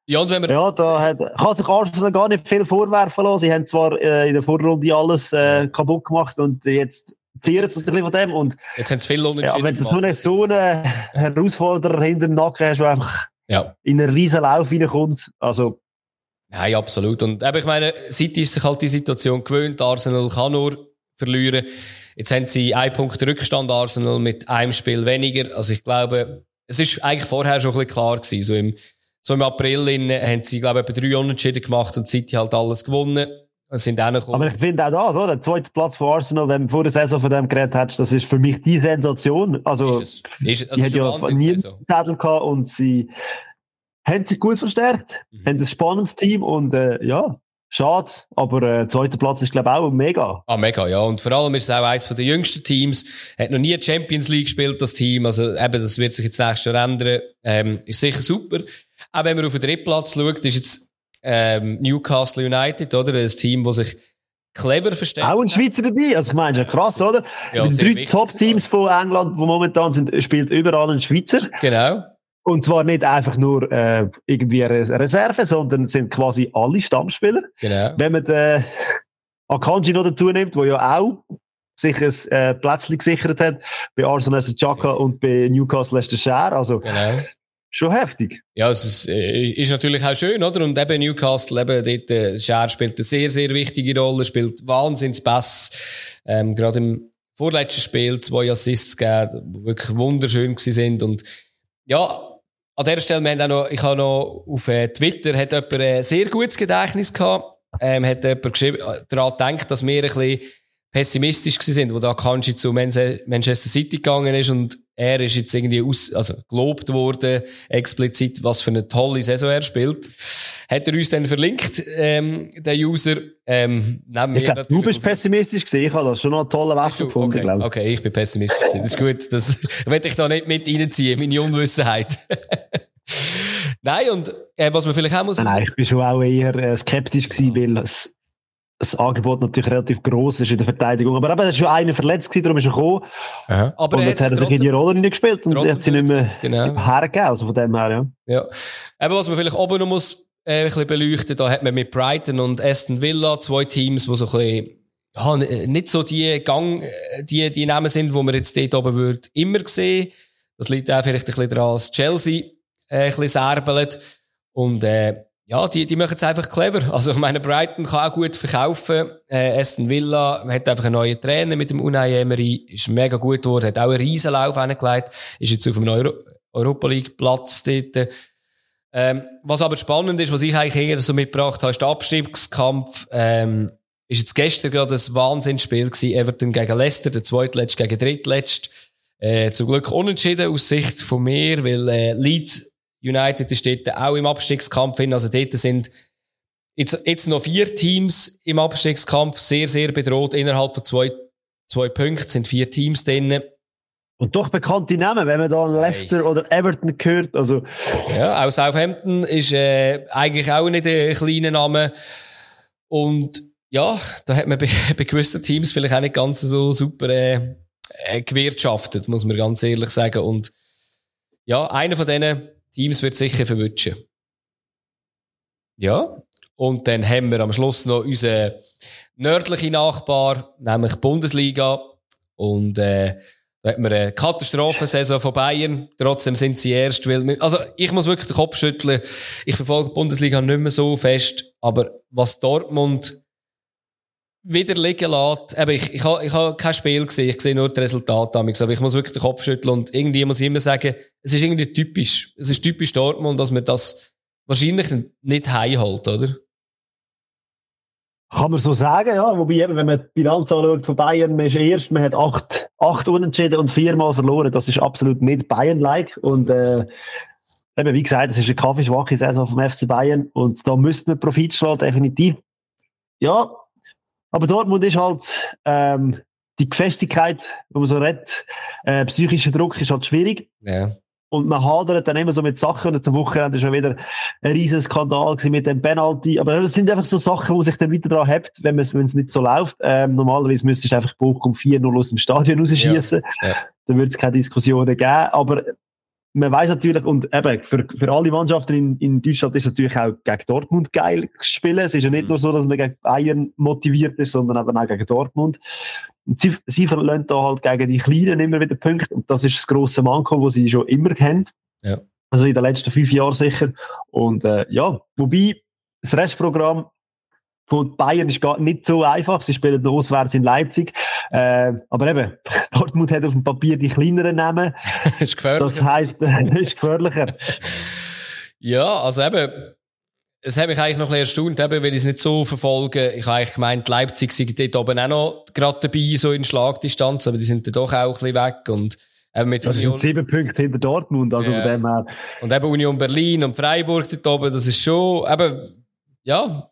Ja, und wenn wir ja da hat, kann sich Arsenal gar nicht viel vorwerfen lassen. Sie haben zwar äh, in der Vorrunde alles äh, kaputt gemacht und jetzt zehren sie ein von dem. Und, jetzt haben sie viel unentschieden Ja, wenn du so einen, so einen Herausforderer hinter dem Nacken hast, der einfach ja. in einen riesen Lauf reinkommt, also Nein, absolut. Und eben, ich meine, City ist sich halt die Situation gewöhnt. Arsenal kann nur verlieren. Jetzt haben sie einen Punkt Rückstand, Arsenal, mit einem Spiel weniger. Also ich glaube, es ist eigentlich vorher schon ein bisschen klar gewesen. So im, so im April in, haben sie, glaube ich, etwa drei Unentschieden gemacht und City halt alles gewonnen. Es sind auch noch Aber ich finde auch da, so, der zweite Platz von Arsenal, wenn du vor der Saison von dem geredet hast, das ist für mich die Sensation. Also, ist es. Ist, also die hat ja nie Zettel gehabt und sie haben sich gut verstärkt, mhm. haben ein spannendes Team und äh, ja, schade, aber äh, zweiter Platz ist glaube ich auch mega. Ah, mega, ja. Und vor allem ist es auch eines der jüngsten Teams, hat noch nie Champions League gespielt, das Team, also eben, das wird sich jetzt nächstes Jahr ändern, ähm, ist sicher super. Auch wenn man auf den dritten Platz schaut, ist jetzt ähm, Newcastle United, oder? Ein Team, das sich clever versteht. Auch ein Schweizer dabei. Also ich meine, krass, oder? Ja, die drei Top-Teams von England, die momentan sind, spielt überall ein Schweizer. Genau. Und zwar nicht einfach nur äh, irgendwie eine Reserve, sondern sind quasi alle Stammspieler. Genau. Wenn man den Akanji noch dazu nimmt, der ja auch sich ein äh, Plätzchen gesichert hat, bei Arsenal ist der Chaka und bei Newcastle ist der Scher. Also, genau schon heftig. Ja, es ist, äh, ist natürlich auch schön, oder? Und eben Newcastle, eben dort, äh, Scher spielt eine sehr, sehr wichtige Rolle, spielt wahnsinns Bass. Ähm, gerade im vorletzten Spiel zwei Assists gegeben, die wirklich wunderschön gewesen sind. Und ja, an dieser Stelle, wir haben auch noch, ich habe noch auf äh, Twitter, hat jemand ein sehr gutes Gedächtnis gehabt, ähm, hat jemand geschrieben, äh, daran gedacht, dass wir ein bisschen pessimistisch sind, wo da Kanji zu Manchester City gegangen ist und er ist jetzt irgendwie aus, also gelobt worden, explizit, was für eine tolle Saison er spielt. Hat er uns dann verlinkt, ähm, der User, ähm, ich glaub, du bist pessimistisch gewesen, ich habe das schon noch einen tollen Wechsel gefunden, okay. glaube ich. Okay, ich bin pessimistisch gewesen. Das ist gut, das *laughs* werde ich da nicht mit reinziehen, meine Unwissenheit. *laughs* Nein, und äh, was man vielleicht auch muss... Nein, ich bin schon auch eher äh, skeptisch gewesen, weil es das Angebot natürlich relativ groß ist in der Verteidigung. Aber eben, es ist schon einer verletzt gewesen, darum ist er gekommen. Aha. Aber und jetzt hat er sich in die Rolle nicht gespielt und hat sie nicht mehr genau. hergegeben. Also von dem her, ja. Ja. Eben, was man vielleicht oben noch muss, äh, ein bisschen beleuchten, da hat man mit Brighton und Aston Villa zwei Teams, die so ein bisschen, ja, nicht so die Gang, die, die Namen sind, wo man jetzt dort oben würde, immer sehen. Das liegt auch vielleicht ein bisschen daran, dass Chelsea, äh, ein bisschen särbelt. Und, äh, ja, die, die machen es einfach clever. Also, ich meine, Brighton kann auch gut verkaufen. Äh, Aston Villa hat einfach einen neuen Trainer mit dem Unai Emery. Ist mega gut geworden, hat auch einen Riesenlauf angelegt. Ist jetzt auf dem Euro Europa League Platz dort. Ähm, was aber spannend ist, was ich eigentlich eher so mitgebracht habe, ist der Abstiegskampf. Ähm, ist jetzt gestern gerade ein Wahnsinnsspiel gewesen. Everton gegen Leicester, der zweitletzt gegen drittletzt. Äh, zum Glück unentschieden aus Sicht von mir, weil äh, Leeds United ist dort auch im Abstiegskampf hin. Also dort sind jetzt, jetzt noch vier Teams im Abstiegskampf sehr, sehr bedroht. Innerhalb von zwei, zwei Punkten sind vier Teams drin. Und doch bekannte Namen, wenn man da Leicester hey. oder Everton hört. Also. Ja, auch Southampton ist äh, eigentlich auch nicht ein kleiner Name. Und ja, da hat man bei, *laughs* bei gewissen Teams vielleicht auch nicht ganz so super äh, äh, gewirtschaftet, muss man ganz ehrlich sagen. Und ja, einer von denen Teams wird sicher verwünschen. Ja. Und dann haben wir am Schluss noch unseren nördlichen Nachbar, nämlich die Bundesliga. Und, äh, da hat man eine Katastrophensaison von Bayern. Trotzdem sind sie erst, weil, also, ich muss wirklich den Kopf schütteln. Ich verfolge die Bundesliga nicht mehr so fest. Aber was Dortmund wieder liegen lässt. Eben, ich, ich habe ich ha kein Spiel gesehen, ich sehe nur das Resultat damals, aber ich muss wirklich den Kopf schütteln und irgendwie muss ich immer sagen, es ist irgendwie typisch. Es ist typisch Dortmund, dass man das wahrscheinlich nicht heimholt, oder? Kann man so sagen, ja. Wobei eben, wenn man die Bilanz anschaut von Bayern, man ist erst, man hat acht, acht Unentschieden und viermal verloren. Das ist absolut nicht Bayern-like. Und, äh, eben, wie gesagt, es ist eine kaffeeschwache Saison vom FC Bayern. Und da müsste man Profit schlagen, definitiv. Ja, aber Dortmund ist halt ähm, die Gefestigkeit, wo man so redet, äh, psychischer Druck ist halt schwierig. Ja. Und man hadert dann immer so mit Sachen und zum Wochenende schon wieder ein riesen Skandal mit dem Penalty. Aber das sind einfach so Sachen, wo sich dann wieder dran hebt, wenn es nicht so läuft. Ähm, normalerweise müsstest du einfach Bochum 4-0 aus dem Stadion rausschießen. Ja. Ja. Dann würde es keine Diskussionen geben. Aber man weiß natürlich, und eben, für, für alle Mannschaften in, in Deutschland ist es natürlich auch gegen Dortmund geil zu spielen. Es ist ja nicht mhm. nur so, dass man gegen Bayern motiviert ist, sondern eben auch gegen Dortmund. Und sie, sie verlieren da halt gegen die Kleinen immer wieder Punkte. Und das ist das grosse Manko, das sie schon immer kennen. Ja. Also in den letzten fünf Jahren sicher. Und äh, ja, wobei, das Restprogramm von Bayern ist gar nicht so einfach. Sie spielen auswärts in Leipzig. Äh, aber eben, *laughs* Dortmund hat auf dem Papier die kleineren Namen. *laughs* ist gefährlicher. Das heisst, *laughs* ist gefährlicher. Ja, also eben, es hat mich eigentlich noch ein bisschen erstaunt, eben, weil ich es nicht so verfolge. Ich habe eigentlich gemeint, Leipzig sind dort oben auch noch gerade dabei, so in Schlagdistanz, aber die sind dann doch auch ein bisschen weg und eben mit das Union. sind sieben Punkte hinter Dortmund, also Ja. von dem her. Und eben Union Berlin und Freiburg dort oben, das ist schon, eben, ja.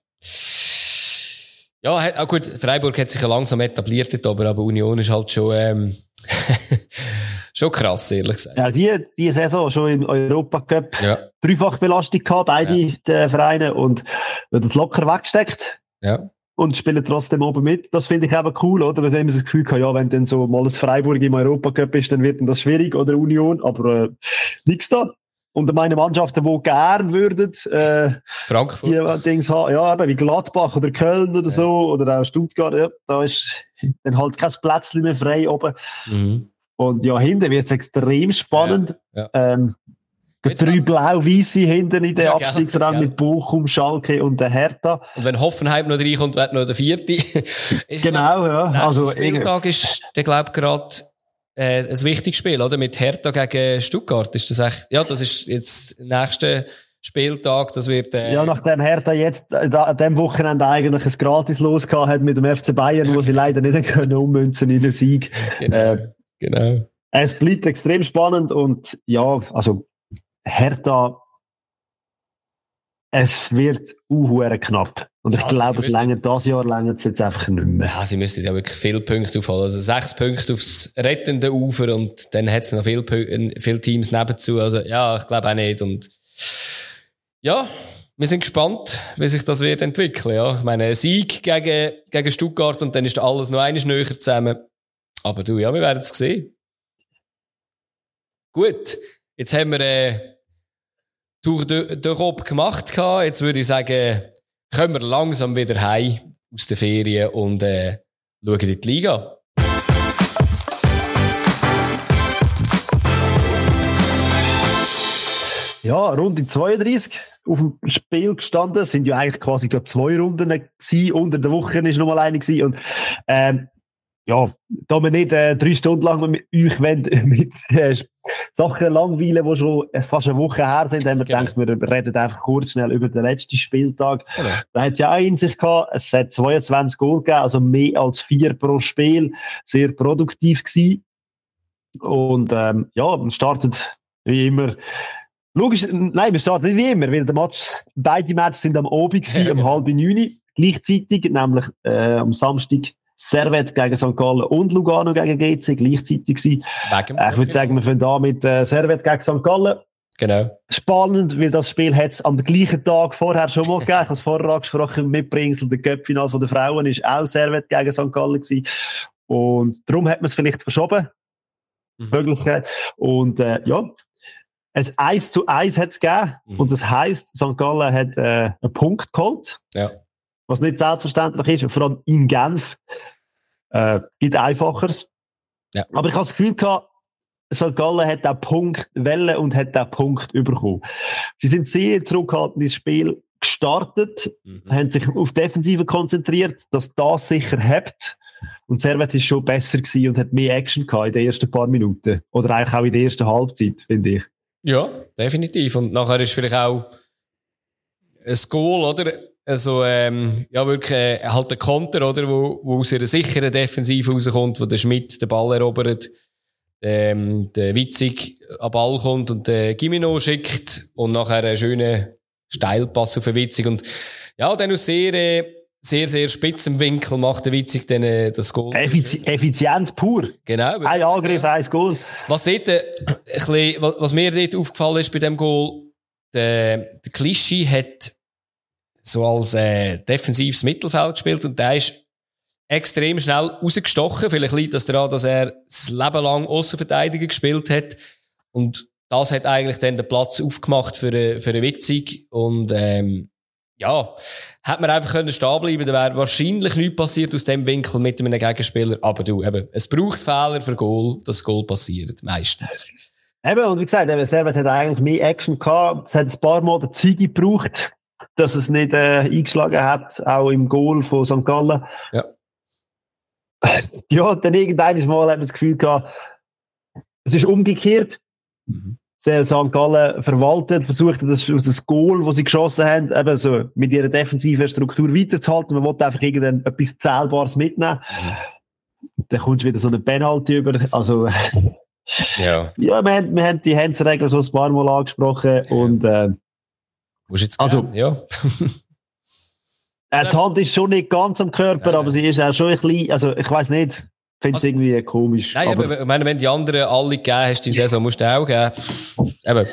Ja, auch gut, Freiburg hat sich ja langsam etabliert dort oben, aber Union ist halt schon, ähm, *laughs* schon krass, ehrlich gesagt. Ja, die, die Saison schon im Europacup Ja, dreifach Belastung gehabt, beide die Vereine, und wird das locker weggesteckt. ja. und spielen trotzdem oben mit. Das finde ich eben cool, oder? Ich immer das Gefühl habe, ja, wenn dann so mal das Freiburg im Europacup ist, dann wird dann das schwierig, oder Union, aber äh, nichts da. Und meine Mannschaften, die gern würden, äh, Frankfurt. die Dings haben, ja, eben wie Gladbach oder Köln oder so, oder auch Stuttgart, ja, da ist dann halt kein Plätzchen mehr frei oben. Mhm. Und ja, hinten wird es extrem spannend. Ja, Ähm, Jetzt drei blau-weiße hinten in den Ja, Abstiegsrang mit Bochum, Schalke und der Hertha. Und wenn Hoffenheim noch reinkommt, wird noch der vierte. Ich Genau, ja. *laughs* Nächster Also, Spieltag ist, der glaube gerade äh, ein wichtiges Spiel, oder? Mit Hertha gegen Stuttgart. Ist das echt? Ja, das ist jetzt der nächste Spieltag. Das wird. Äh, Ja, nachdem Hertha jetzt äh, an dem Wochenende eigentlich ein Gratis los hat mit dem FC Bayern, wo sie leider nicht *laughs* können ummünzen in den Sieg. genau, äh, genau. Es bleibt extrem spannend und ja, also Hertha, es wird uhuere knapp. Und ich Ja, also glaube, es müssen- längert das Jahr längert es jetzt einfach nicht mehr. Ja, sie müssten ja wirklich viele Punkte aufholen. Also sechs Punkte aufs rettende Ufer und dann hat es noch viele, viele Teams nebenzu. Also ja, ich glaube auch nicht. Und ja, wir sind gespannt, wie sich das wird entwickeln. Ja, ich meine, ein Sieg gegen, gegen Stuttgart und dann ist alles noch eines näher zusammen. Aber du, ja, wir werden es sehen. Gut, jetzt haben wir äh, Tour de- d'Europe gemacht. Jetzt würde ich sagen, kommen wir langsam wieder heim aus den Ferien und äh, schauen in die Liga. Ja, Runde 32 auf dem Spiel gestanden. Es sind ja eigentlich quasi gerade zwei Runden gewesen. Unter der Woche ist noch mal eine gewesen. Und, ähm, ja, da wir nicht äh, drei Stunden lang mit euch wollen, *laughs* mit äh, Sachen langweilen, die schon fast eine Woche her sind, haben wir Genau. gedacht, wir reden einfach kurz schnell über den letzten Spieltag. Genau. Da hat es ja auch in sich gehabt, es hat 22 Goal gegeben, also mehr als vier pro Spiel. Sehr produktiv gewesen. Und ähm, ja, man startet wie immer Logisch, nein, wir starten nicht wie immer, weil der Match, beide Matches sind am Abend gewesen, Ja, um genau. halb neun, gleichzeitig, nämlich äh, am Samstag Servet gegen St. Gallen und Lugano gegen GC gleichzeitig. Wegen Äh, ich würde sagen, wir fangen da mit äh, Servet gegen St. Gallen. Genau. Spannend, weil das Spiel hat es am gleichen Tag vorher schon mal gegeben. Ich habe es vorher angesprochen, Mitbringsel, der Cup-Final der Frauen ist auch Servet gegen St. Gallen gewesen. Und darum hat man es vielleicht verschoben. Mhm. Mögliche. Und äh, ja, ein 1 zu 1 hat es gegeben. Mhm. Und das heisst, St. Gallen hat äh, einen Punkt geholt. Ja. Was nicht selbstverständlich ist, und vor allem in Genf. Äh, gibt Einfacheres. Ja. Aber ich habe das Gefühl gehabt, St. Gallen hat den Punkt wollen und hat den Punkt bekommen. Sie sind sehr zurückhaltend ins Spiel gestartet, Mhm. haben sich auf Defensive konzentriert, dass das sicher hebt. Und Servet ist schon besser gewesen und hat mehr Action gehabt in den ersten paar Minuten. Oder eigentlich auch in der ersten Halbzeit, finde ich. Ja, definitiv. Und nachher ist vielleicht auch ein Goal, oder? Also, ähm, ja, wirklich, äh, halt ein Konter, oder? Wo, wo aus einer sicheren Defensive rauskommt, wo der Schmidt den Ball erobert, ähm, der Witzig am Ball kommt und der Gimino schickt und nachher einen schönen Steilpass auf den Witzig. Und ja, dann aus sehr, äh, sehr, sehr spitzem Winkel macht der Witzig dann äh, das Goal. Effizi Effizienz pur. Genau. Ein. Angriff, ein Goal. Was, dort, äh, ein bisschen, was, was mir dort aufgefallen ist bei dem Goal, der, der Klischee hat so als äh, defensives Mittelfeld gespielt und der ist extrem schnell rausgestochen. Vielleicht liegt das daran, dass er das Leben lang Außenverteidiger gespielt hat und das hat eigentlich dann den Platz aufgemacht für, eine- für eine Witzig und ähm, ja, hätte man einfach können stehen bleiben, dann wäre wahrscheinlich nichts passiert aus dem Winkel mit einem Gegenspieler. Aber du, eben, es braucht Fehler für Goal, dass Goal passiert, meistens. Eben, und wie gesagt, eben, Servet hat eigentlich mehr Action gehabt. Es hat ein paar Mal den Züge gebraucht. Dass es nicht äh, eingeschlagen hat, auch im Goal von St. Gallen. Ja. *laughs* Ja, dann irgendeines Mal hat man das Gefühl gehabt, es ist umgekehrt. Mhm. Sie St. Gallen verwaltet, versucht das, das Goal, das sie geschossen haben, eben so mit ihrer defensiven Struktur weiterzuhalten. Man wollte einfach irgendein etwas Zählbares mitnehmen. Mhm. Dann kommst du wieder so eine Penalty über. Also, Ja. *laughs* ja, wir haben, wir haben die Handsregel schon ein paar Mal angesprochen und äh, Musst jetzt Also- gern, ja. *laughs* äh, die Hand ist schon nicht ganz am Körper, Nein, aber sie ist auch schon ein bisschen, also ich weiß nicht, ich finde es Also- irgendwie komisch. Nein, aber, aber, ich meine, wenn die anderen alle gegeben hast, die Saison musst du auch geben. Eben.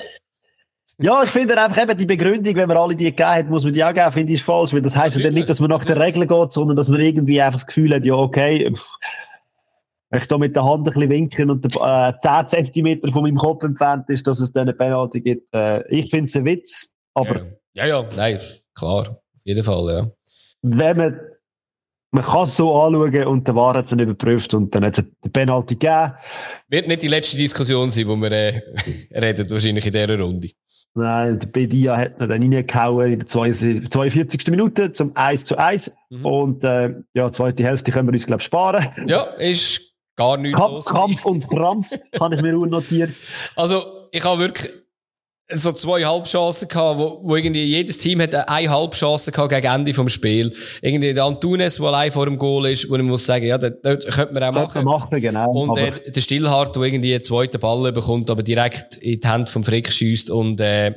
ja, ich finde einfach eben die Begründung, wenn man alle die gegeben hat, muss man die auch geben, finde ich ist falsch, weil das heisst ja dann nicht, dass man nach der Regel geht, sondern dass man irgendwie einfach das Gefühl hat, ja, okay, ich da mit der Hand ein bisschen winken und der, äh, 10 cm von meinem Kopf entfernt ist, dass es dann eine Penalty gibt. Äh, ich finde es ein Witz, aber Ja, ja, nein, klar. Auf jeden Fall, ja. wenn man, man kann es so anschauen und der Wahr hat es dann überprüft und dann hat es eine Penalty gegeben. Wird nicht die letzte Diskussion sein, die wir äh, *laughs* reden, wahrscheinlich in dieser Runde. Nein, der Bedia hat ihn dann reingehauen in der 42. Minute zum 1 zu 1. Mhm. Und äh, ja, zweite Hälfte können wir uns, glaube ich, sparen. Ja, ist gar nichts Kampf, los. Kampf und Krampf *laughs* habe ich mir auch notiert. Also, ich habe wirklich so zwei Halbchancen gehabt, wo, wo irgendwie jedes Team hat eine Halbchance gehabt gegen Ende vom Spiel. Irgendwie der Antunes, der allein vor dem Goal ist, wo ich muss sagen, ja, das, das könnte man auch Sollte man machen. machen, genau. Und äh, der Stillhart, der irgendwie einen zweiten Ball bekommt, aber direkt in die Hände vom Frick schießt und äh,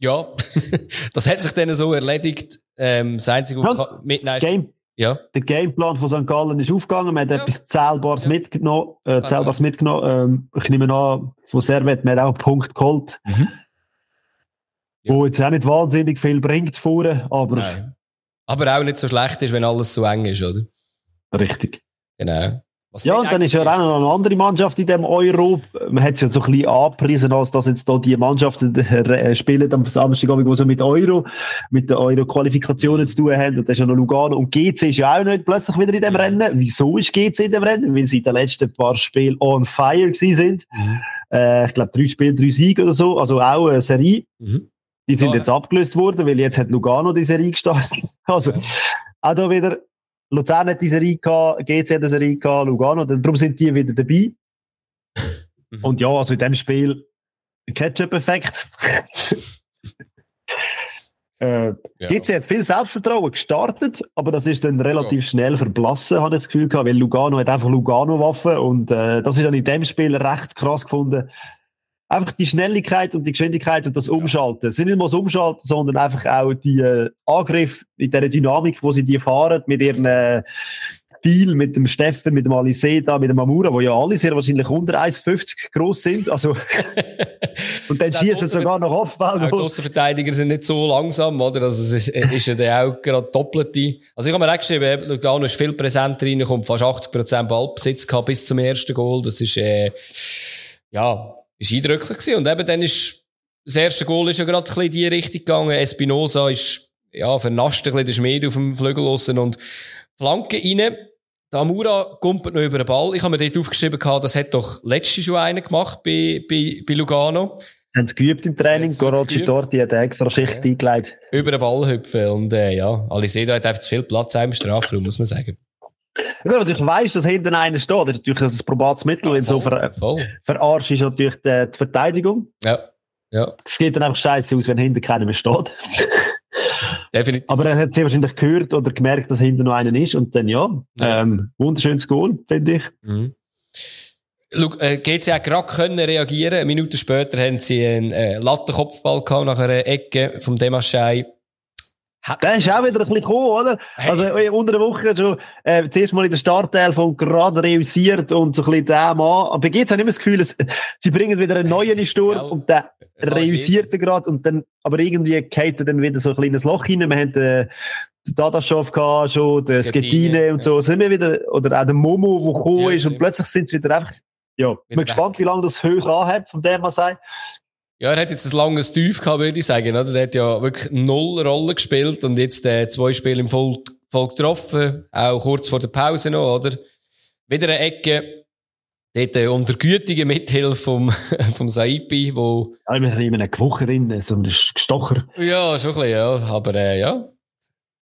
ja, *laughs* das hat sich dann so erledigt. Ähm, das Einzige, was Ja, ja, mitnehmen Game, ja, der Gameplan von St. Gallen ist aufgegangen. Man hat Ja. etwas Zählbares Ja. mitgenommen. Äh, Zählbares mitgenommen. Ähm, ich nehme an, von Servet, man hat auch einen Punkt geholt. Mhm. Wo jetzt auch nicht wahnsinnig viel bringt vorne, aber nein. Aber auch nicht so schlecht ist, wenn alles so eng ist, oder? richtig. Genau. Was Ja, und dann ist ja auch noch eine andere Mannschaft in dem Euro. Man hat es ja so ein bisschen angepriesen, als dass jetzt da die Mannschaften äh, spielen am Samstagabend, die so mit Euro, mit den Euro-Qualifikationen zu tun haben. Und das ist ja noch Lugano. Und GC ist ja auch nicht plötzlich wieder in dem Rennen. Wieso ist GC in dem Rennen? Weil sie in den letzten paar Spielen on fire gewesen sind. Mhm. Äh, ich glaube, drei Spiele, drei Siege oder so. Also auch eine Serie. Mhm. Die sind Ja. jetzt abgelöst worden, weil jetzt hat Lugano die Serie gestartet. *laughs* Also, Ja. auch da wieder, Luzern hat die Serie gehabt, GC hat die Serie gehabt, Lugano, dann- darum sind die wieder dabei. Mhm. Und ja, also in dem Spiel, Ketchup-Effekt. *laughs* äh, Ja. GC hat viel Selbstvertrauen gestartet, aber das ist dann relativ schnell verblassen, habe ich das Gefühl gehabt, weil Lugano hat einfach Lugano-Waffen und äh, das ist dann in dem Spiel recht krass gefunden. Einfach die Schnelligkeit und die Geschwindigkeit und das Umschalten. Es sind nicht nur das Umschalten, sondern einfach auch die äh, Angriff mit der Dynamik, wo sie die fahren, mit ihren äh, Spiel, mit dem Steffen, mit dem Aliseda, mit dem Amura, wo ja alle sehr wahrscheinlich unter 1,50 groß sind. Also, *laughs* und dann schießen sogar noch. Auch die Außenverteidiger sind nicht so langsam, oder? Also, es ist, ist ja dann auch gerade doppelte. Also, ich habe mir auch geschrieben, eben, Lugano ist viel präsenter rein, kommt fast 80% Ballbesitz gehabt bis zum ersten Goal. Das ist, äh, ja, ist eindrücklich gewesen. Und eben dann ist, das erste Goal ist ja gerade ein bisschen in die Richtung gegangen. Espinosa ist, ja, vernascht ein bisschen den Schmied auf dem Flügel aussen und Flanke rein. Der Amura kumpelt noch über den Ball. Ich habe mir dort aufgeschrieben, gehabt, das hat doch letztes schon einer gemacht bei, bei, bei Lugano. haben sie geübt im Training. Gorocci die hat eine extra Schicht Ja. eingelegt. über den Ball hüpfen. Und äh, ja, Aliseda hat einfach zu viel Platz im Strafraum, muss man sagen. Ja, natürlich weißt, dass hinten einer steht. Das ist natürlich ein probates Mittel. wenn so ver voll. verarscht ist natürlich die, die Verteidigung. Ja, ja, Es geht dann einfach scheiße aus, wenn hinten keiner mehr steht. definitiv. Aber er hat sehr wahrscheinlich gehört oder gemerkt, dass hinten noch einer ist. Und dann ja, Ja. Ähm, wunderschönes Goal, finde ich. Mhm. Schau, äh, GC hat gerade können reagieren. Eine Minute später haben sie einen äh, Lattenkopfball gehabt nach einer Ecke vom Demaschei. Der ist auch wieder ein bisschen gekommen, oder? Hey. Also unter der Woche schon äh, zuerst mal in der Startteil von gerade reüssiert und so ein bisschen der Mann. Aber jetzt habe ich immer das Gefühl, es, sie bringen wieder einen neuen in den Sturm Genau. und der weiß reüssiert er gerade und dann, aber irgendwie geht er dann wieder so ein kleines Loch rein. Wir haben äh, den Dadaschow gehabt, schon, den Schettine und so. Sind wir wieder, oder auch der Momo, der gekommen Ja, ist und plötzlich sind sie wieder einfach, ja, ich bin gespannt, wie lange das hoch anhat, von dem man sagt. Ja, er hat jetzt ein langes Tief gehabt, würde ich sagen. Oder? Der hat ja wirklich null Rolle gespielt und jetzt äh, zwei Spiele im Voll, voll getroffen. Auch kurz vor der Pause noch, oder? Wieder eine Ecke. dort äh, unter gütiger Mithilfe vom, *laughs* vom Saipi, wo... Ja, immer einen Gewocher drin, so einen Gestocher. Ja, schon ein bisschen, ja. Aber äh, ja,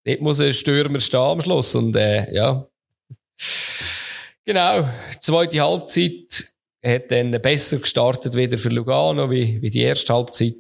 dort muss ein Stürmer stehen am Schluss und äh, ja. Genau, zweite Halbzeit hat dann besser gestartet wieder für Lugano wie, wie die erste Halbzeit.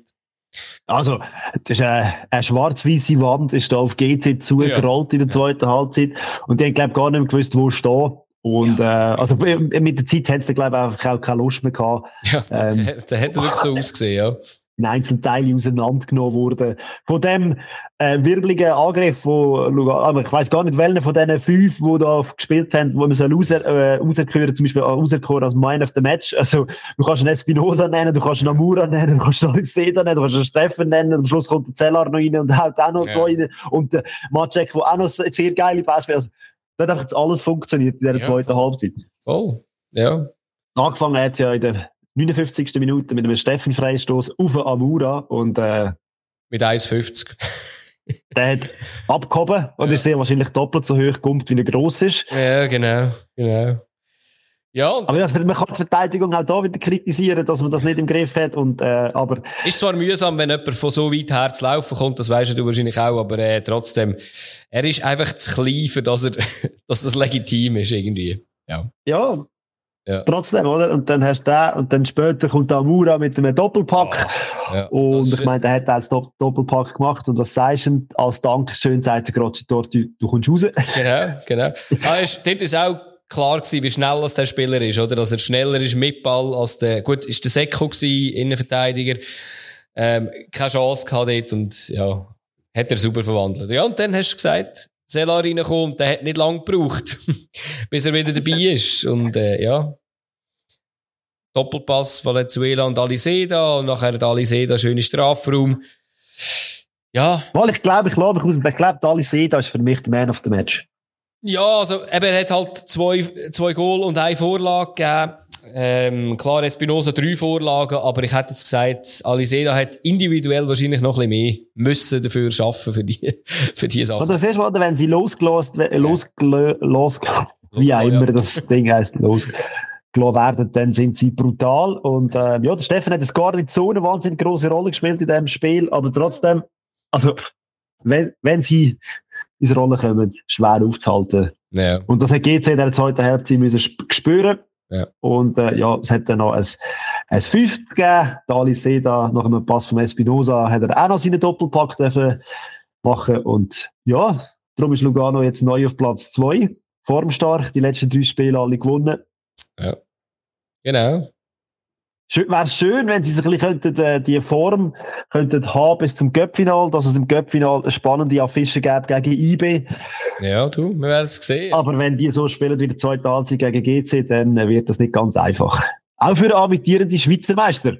Also, das ist eine, eine schwarz-weiße Wand, ist da auf GT zugerollt ja. in der zweiten Halbzeit. Und die haben, glaube ich, gar nicht mehr gewusst, wo stehen. Und ja, äh, also mit der Zeit haben sie, glaube ich, einfach auch keine Lust mehr gehabt. Ja, ähm, *laughs* da hat es wirklich so *laughs* ausgesehen, ja in Einzelteile auseinandergenommen wurden. Von dem äh, wirbeligen Angriff von Lugano, aber ich weiß gar nicht, welchen von diesen fünf, die da gespielt haben, wo man soll raus, äh, rausgehören, zum Beispiel rausgehören als Man of the Match. Also, du kannst einen Espinosa nennen, du kannst einen Amura nennen, du kannst einen Seda nennen, du kannst einen Steffen nennen, am Schluss kommt der Zellar noch rein und haut auch noch ja. zwei rein. Und der Macek, der auch noch sehr geile Beispiele Also, da hat einfach alles funktioniert in dieser ja, zweiten voll. Halbzeit. Voll, ja. Angefangen hat es ja in der 59. Minute mit einem Steffen-Freistoß auf Amura und äh, mit 1,50. Der hat abgehoben und ja. ist sehr wahrscheinlich doppelt so hoch gekommen, wie er gross ist. Ja, genau, genau. Ja, aber ja, man kann die Verteidigung auch da wieder kritisieren, dass man das nicht im Griff hat. Und, äh, aber ist zwar mühsam, wenn jemand von so weit her zu laufen kommt, das weißt du wahrscheinlich auch, aber äh, trotzdem, er ist einfach zu klein, für dass, er, *laughs* dass das legitim ist irgendwie. Ja. ja, ja. Trotzdem, oder? Und dann hast du den, und dann später kommt der Amura mit einem Doppelpack. Oh, ja, und ich meine, der hat auch das Doppelpack gemacht. Und was sagst du als Dankeschön, sagt der Grotsch dort, du, du kommst raus. *laughs* Genau, genau. ah, ist, dort ist auch klar gewesen, wie schnell als der Spieler ist, oder? Dass er schneller ist mit Ball als der, gut, ist der Seko gewesen, Innenverteidiger. Ähm, keine Chance gehabt dort und, ja, hat er super verwandelt. Ja, und dann hast du gesagt, Selar reinkommt, der hat nicht lange gebraucht, *laughs* bis er wieder dabei ist. Und äh, ja, Doppelpass Valenzuela und Aliseda und nachher der Aliseda schöne Strafraum. Ja. Weil ich glaube, ich glaube, ich, glaube, Aliseda ist für mich der Man of the Match. Ja, also eben, er hat halt zwei, zwei Goal und eine Vorlage gegeben. Ähm, klar, Espinosa drei Vorlagen, aber ich hätte jetzt gesagt, Aliseda hat individuell wahrscheinlich noch ein bisschen mehr müssen dafür schaffen für die, *laughs* für die Sachen. Und das erste Mal, wenn sie losgelost, losgelöst, los, wie auch immer das Ding heisst, los, werden, dann sind sie brutal. Und äh, ja, der Steffen hat es gar nicht so eine wahnsinnig große Rolle gespielt in diesem Spiel, aber trotzdem, also wenn, wenn sie in diese Rolle kommen, schwer aufzuhalten. Ja. Und das hat GC in der zweiten Halbzeit müssen spüren. Ja. Und äh, ja, es hat dann noch ein, ein Fünft gegeben. Der Alice Seda, nach einem Pass von Espinosa, hat er auch noch seinen Doppelpack dürfen machen. Und ja, darum ist Lugano jetzt neu auf Platz 2. Formstark, die letzten drei Spiele alle gewonnen. Ja. Genau. Wäre schön, wenn sie sich ein bisschen könnten, äh, die Form könnten haben bis zum Göppfinal, dass es im Göppfinal spannende Affische gäbe gegen IB. Ja, du, wir werden es sehen. Aber wenn die so spielen wie der zweite Halbzeit gegen GC, dann äh, wird das nicht ganz einfach. Auch für ambitionierende Schweizer Meister.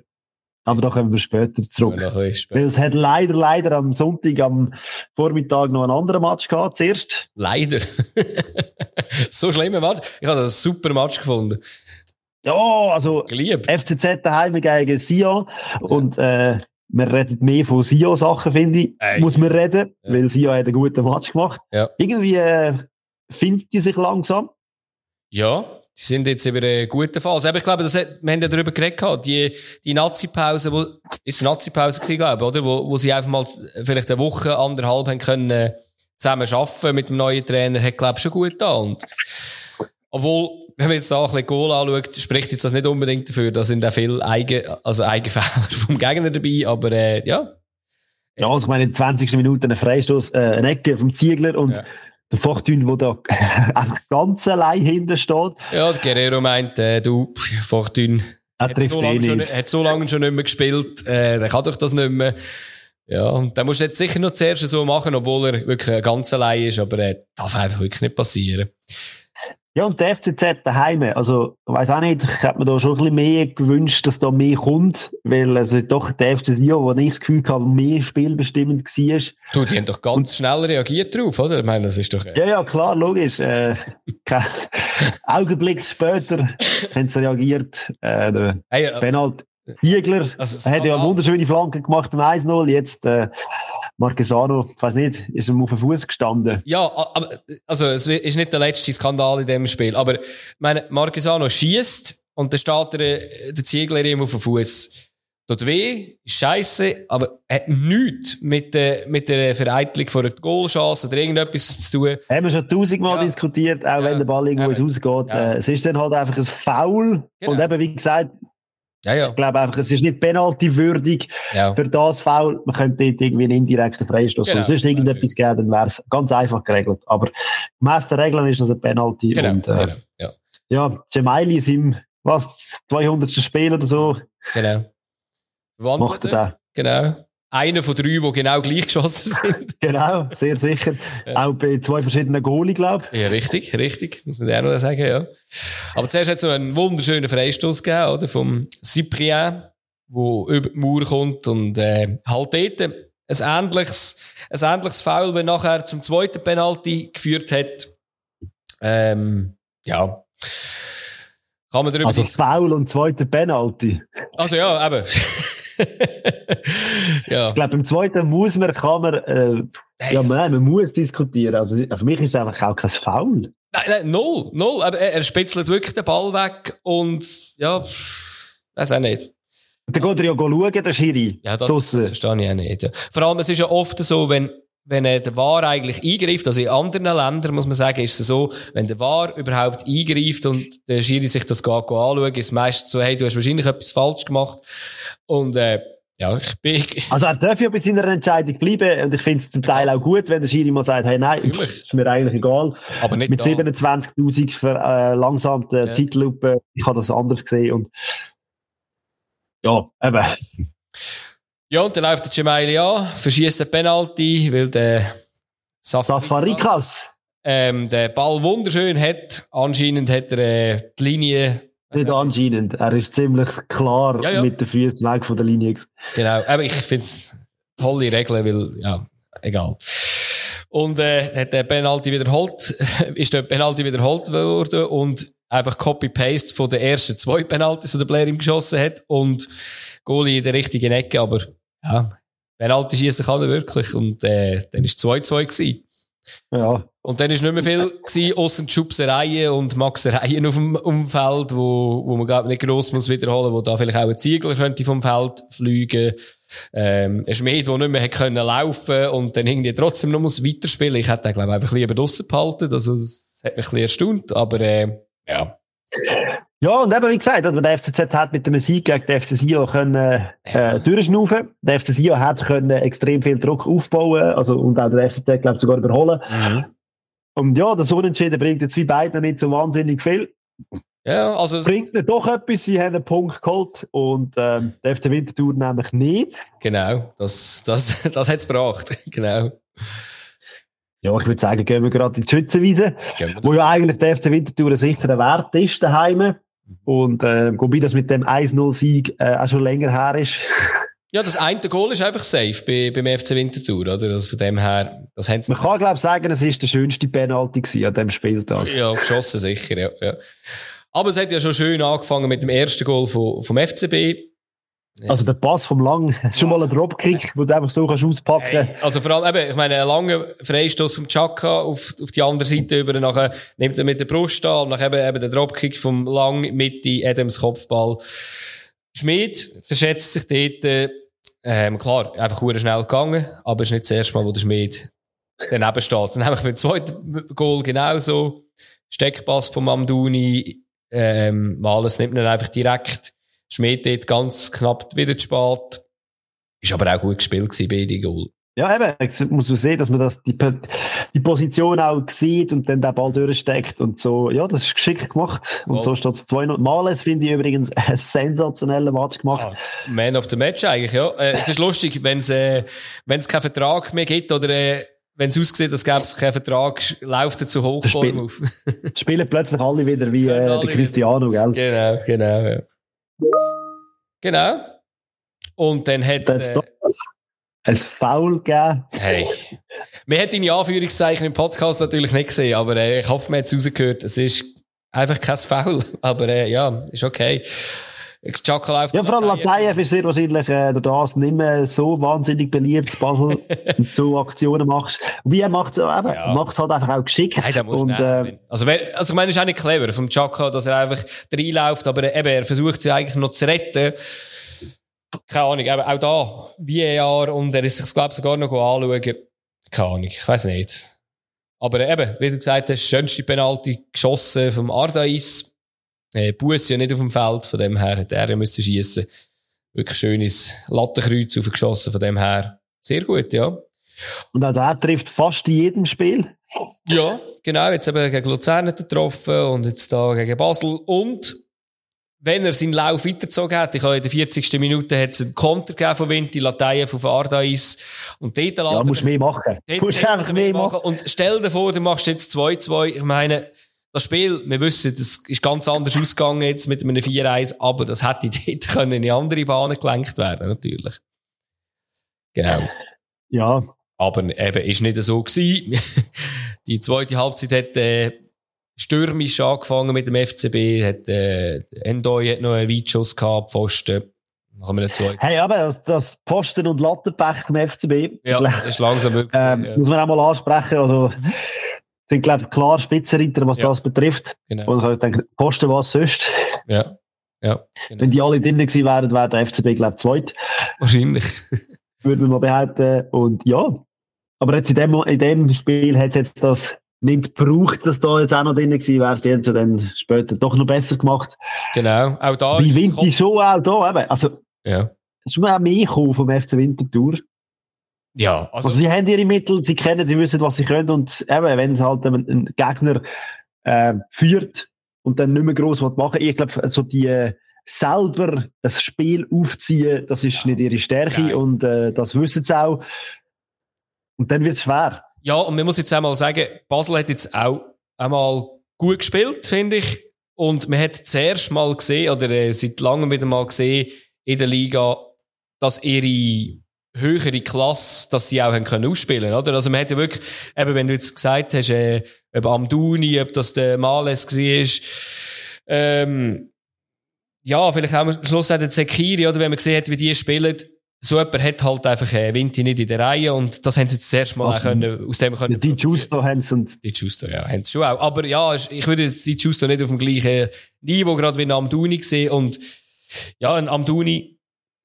Aber da kommen wir später zurück. Ja, später. Weil es hat leider, leider am Sonntag, am Vormittag noch einen anderen Match gehabt, zuerst. Leider. *laughs* so schlimmer Match. Ich habe das super Match gefunden. Ja, also Geliebt. FCZ daheim gegen Sion ja. und äh, man redet mehr von Sion-Sachen, finde ich, Ey. muss man reden, ja. weil Sion hat einen guten Match gemacht. Ja. Irgendwie äh, findet die sich langsam. Ja, die sind jetzt über eine gute Phase. Aber ich glaube, das hat, wir haben ja darüber geredet, die, die Nazi-Pause, wo, ist Nazi-Pause gewesen, glaube ich, oder? Wo, wo sie einfach mal vielleicht eine Woche, anderthalb haben können, äh, zusammen arbeiten mit dem neuen Trainer, hat, glaube ich, schon gut da. Und, obwohl, wenn man jetzt da ein bisschen Goal anschaut, spricht jetzt das nicht unbedingt dafür, da sind auch viele Eigen, also Eigenfehler *laughs* vom Gegner dabei, aber, äh, ja. Ja, also ich meine, in 20. Minute ein Freistoß, äh, eine Ecke vom Ziegler und ja. Der Fortune, der da *laughs* einfach ganz allein hinten steht. Ja, Guerrero meint, äh, du, Fortune er hat, so lange schon, hat so lange schon nicht mehr gespielt, äh, der kann doch das nicht mehr. Ja, und dann musst du jetzt sicher noch zuerst so machen, obwohl er wirklich ganz allein ist, aber äh, darf einfach wirklich nicht passieren. Ja, und der FCZ daheim, also, ich weiss auch nicht, ich hätte mir da schon ein bisschen mehr gewünscht, dass da mehr kommt, weil also doch der FC Sion, wo ich das Gefühl habe, mehr spielbestimmend war. Du, die haben doch ganz und, schnell reagiert drauf, oder? Ich meine, das ist doch... Äh... Ja, ja, klar, logisch. Äh, *laughs* Augenblick später haben sie reagiert. Äh, der hey, äh, Ziegler also, hat ja eine wunderschöne Flanke gemacht beim 1-0, jetzt... Äh, Marquesano, ich weiß nicht, ist ihm auf den Fuß gestanden. Ja, aber, also, es ist nicht der letzte Skandal in dem Spiel, aber, meine, Marquesano schießt und dann steht der, der Ziegler ihm auf den Fuß. Tut weh, ist scheiße, aber hat nichts mit der, mit der Vereitelung von einer Goalchance oder irgendetwas zu tun. Haben wir schon tausendmal Ja. diskutiert, auch Ja. wenn der Ball irgendwo Eben. rausgeht. Ja. Äh, es ist dann halt einfach ein Foul. Genau. Und eben, wie gesagt, Ja, ja. ich glaube einfach, es ist nicht penalty-würdig ja. für das Foul. Man könnte dort irgendwie einen indirekten Freistoß Genau. oder sonst irgendetwas geben, dann wäre es ganz einfach geregelt. Aber gemäss der Regeln ist das ein Penalty. Genau, Und, äh, genau, ja, ja, Gemaili ist im, was, 200. Spiel oder so, genau. macht er da. genau. Einer von drei, die genau gleich geschossen sind. *laughs* Genau, sehr sicher. Ja. Auch bei zwei verschiedenen Goalie, glaube ich. Ja, richtig, richtig. Muss man auch noch sagen, ja. Aber zuerst hat es noch einen wunderschönen Freistoß gegeben, oder? Vom Cyprien, wo über die Mauer kommt und, äh, halt dort ein ähnliches, ein ähnliches Foul, wenn nachher zum zweiten Penalty geführt hat. Ähm, ja. Kann man darüber Also Foul und zweite Penalty. Also ja, eben. *laughs* *laughs* ja. Ich glaube, im zweiten muss man, kann man, äh, Hey, ja, nein, man muss diskutieren. Also für mich ist es einfach auch kein Foul. Nein, nein, null, null. Aber er, er spitzelt wirklich den Ball weg und ja, weiß auch nicht. Dann geht er ja schauen, der Schiri. Ja, das, das verstehe ich auch nicht. Ja. Vor allem, es ist ja oft so, wenn, wenn äh, der VAR eigentlich eingreift, also in anderen Ländern muss man sagen, ist es so, wenn der VAR überhaupt eingreift und der Schiri sich das geht anschaut, ist es meistens so, hey, du hast wahrscheinlich etwas falsch gemacht. Und äh, ja, ich bin... Also er darf ja bei seiner Entscheidung bleiben und ich finde es zum Teil auch gut, wenn der Schiri mal sagt, hey nein, Natürlich. ist mir eigentlich egal. Aber nicht Mit da. 27'000 verlangsamten Ja. Zeitlupe, ich habe das anders gesehen und ja, eben. Ja, und dann läuft der Gemaili an, verschießt den Penalty, weil der Safarikas Safarikas, ähm, den Ball wunderschön hat. Anscheinend hat er äh, die Linie... nicht anscheinend, er ist ziemlich klar Ja, ja. mit den Füßen weg von der Linie. Genau, aber ich finde es tolle Regeln, weil, ja, egal. Und äh, hat der Penalty wiederholt, *laughs* ist der Penalty wiederholt worden und einfach Copy-Paste von den ersten zwei Penalties, die der Blair ihm geschossen hat und Goalie in der richtigen Ecke, aber ja, Penalty schießen kann er wirklich und äh, dann ist 2-2 gewesen. Ja, Und dann ist nicht mehr viel gewesen, die Schubsereien und Maxereien auf dem Umfeld, wo, wo man, glaub nicht gross muss wiederholen, wo da vielleicht auch ein Ziegler könnte vom Feld fliegen. Ähm, ein Schmied, der nicht mehr hätte können laufen und dann irgendwie trotzdem noch muss weiterspielen. Ich hätte den, glaube ich, einfach lieber draussen behalten. Also, das hat mich ein bisschen erstaunt, aber, äh, ja. Ja, und eben, wie gesagt, oder, der FCZ hat mit dem Sieg gegen den FC Sion können, äh, durchschnaufen. Der FC Sion hat können extrem viel Druck aufbauen, also, und auch der FCZ, glaube ich, sogar überholen. Und ja, das Unentschieden bringt jetzt wie beiden nicht so wahnsinnig viel. Ja, also, Bringt nicht doch etwas, sie haben einen Punkt geholt und, ähm, der FC Winterthur nämlich nicht. genau, das, das, *laughs* das hat's gebracht. *laughs* genau. Ja, ich würde sagen, gehen wir gerade in die Schützenwiese, wo ja eigentlich der FC Winterthur ein sicherer Wert ist daheim. Und, äh, wobei das mit dem 1-0-Sieg äh, auch schon länger her ist. *laughs* Ja, das eine Goal ist einfach safe bei, beim FC Winterthur, oder? Also von dem her, das haben Man kann, glaube ich, sagen, es ist der schönste Penalty an diesem Spieltag. Ja, geschossen sicher, ja, ja. Aber es hat ja schon schön angefangen mit dem ersten Goal vom, vom FCB. Also der Pass vom Lang, *laughs* schon mal ein Dropkick, wo du einfach so kannst auspacken Hey, also vor allem, eben, ich meine, ein langer Freistoß vom Chaka auf, auf die andere Seite über, nachher nimmt er mit der Brust an, und nachher eben, eben der Dropkick vom Lang Mitte, Adams Kopfball. Schmid verschätzt sich dort, äh, ähm, klar, einfach schnell gegangen, aber es ist nicht das erste Mal, wo der Schmid daneben steht. Dann nämlich mit dem zweiten Goal genauso. Steckpass von Mamduni, ähm, Males nimmt ihn einfach direkt. Schmid dort ganz knapp wieder zu spät. Ist aber auch gut gespielt gewesen, beide Goal. Ja, eben, jetzt muss man sehen, dass man das, die, die Position auch sieht und dann den Ball durchsteckt und so. Ja, das ist geschickt gemacht. Und so steht es 2-0. Males finde ich übrigens *laughs* einen sensationellen Match gemacht. Ah, Man of the Match eigentlich, ja. Äh, es ist lustig, wenn es äh, wenn's keinen Vertrag mehr gibt oder äh, wenn es aussieht, als gäbe es keinen Vertrag, läuft er zu Hochform Spiel- auf. *laughs* Spielen plötzlich alle wieder wie äh, der Cristiano, gell? genau, genau, ja. Genau. Und dann hat hat's äh, doch ein Foul gegeben. Hey. Wir hat deine Anführungszeichen im Podcast natürlich nicht gesehen, aber äh, ich hoffe, man hat es rausgehört. Es ist einfach kein Foul. *laughs* Aber äh, ja, ist okay. Chaka läuft. Ja, vor allem Lateyev ist sehr wahrscheinlich äh, durch das nicht mehr so wahnsinnig beliebt, Basel, *laughs* du Aktionen machst. Wie er macht es ja. halt einfach auch geschickt. Nein, und, äh, also, also, ich meine, es ist auch nicht clever vom Chaka, dass er einfach reinläuft, aber eben, er versucht sie eigentlich noch zu retten. Keine Ahnung, aber auch da, wie Jahr, und er ist sich, glaube ich, sogar noch anschauen. Keine Ahnung, ich weiß nicht. Aber eben, wie du gesagt hast, schönste Penalty geschossen vom Ardais. Äh, Bus ja nicht auf dem Feld, von dem her hätte er ja müssen schiessen. Wirklich schönes Lattenkreuz aufgeschossen, von dem her. Sehr gut, ja. Und auch der trifft fast in jedem Spiel. Ja, genau. Jetzt eben gegen Luzern getroffen und jetzt da gegen Basel. Und wenn er seinen Lauf weitergezogen hat, ich habe in der 40. Minute hat es einen Konter gegeben von Vinti, Lateien von Ardais. Und dort Ja, musst mehr machen. Du musst einfach mehr machen. Und stell dir vor, du machst jetzt 2-2. Ich meine, das Spiel, wir wissen, das ist ganz anders ausgegangen jetzt mit einem 4-1, aber das hätte *laughs* dort können in andere Bahnen gelenkt werden, natürlich. Genau. Ja. Aber eben, ist nicht so gewesen. *laughs* Die zweite Halbzeit hat, äh, stürmisch angefangen mit dem FCB, hat, äh, Endoy hat noch einen Weitschuss gehabt, Pfosten. Hey, aber das, das Posten- und Lattenpech vom FCB. Ja, *laughs* das ist langsam wirklich. Ähm, ja. Muss man auch mal ansprechen. Also, sind, glaube ich, klar Spitzenreiter, was ja. das betrifft. Genau. Und ich denke, Posten was sonst. Ja. Ja, genau. Wenn die alle drinnen gewesen wären, wäre der FCB, glaube ich, zweit. Wahrscheinlich. *laughs* Würde man mal behaupten. Und ja. Aber jetzt in dem, in dem Spiel hat es jetzt das nicht gebraucht, dass da jetzt auch noch drin gewesen wäre. Haben es ja dann später doch noch besser gemacht. Genau, auch da. Wie Winter schon auch da, eben. Also, ja. Es ist mir auch mehr gekommen vom FC Winterthur. Ja, also, also, sie haben ihre Mittel, sie kennen, sie wissen, was sie können und eben, wenn es halt ein, ein Gegner äh, führt und dann nicht mehr gross was machen, ich glaube, so die äh, selber ein Spiel aufziehen, das ist ja. nicht ihre Stärke Nein. und äh, das wissen sie auch. Und dann wird es schwer. Ja, und man muss jetzt einmal sagen, Basel hat jetzt auch einmal gut gespielt, finde ich. Und man hat zuerst mal gesehen, oder äh, seit langem wieder mal gesehen, in der Liga, dass ihre höhere Klasse, dass sie auch haben können ausspielen, oder? Also man hat ja wirklich, eben wenn du jetzt gesagt hast, äh, ob Amduni, ob das der Males war, ähm, ja, vielleicht auch am Schluss auch der Zekiri, oder wenn man gesehen hat, wie die spielen, so jemand hat halt einfach äh, Vinti nicht in der Reihe und das haben sie jetzt das erste Mal Ach, können, aus dem können. Die Justo haben sie. Die Justo, ja, haben sie schon auch. Aber ja, ich würde jetzt die Justo nicht auf dem gleichen Niveau gerade wie Amduni sehen und ja, ein Amduni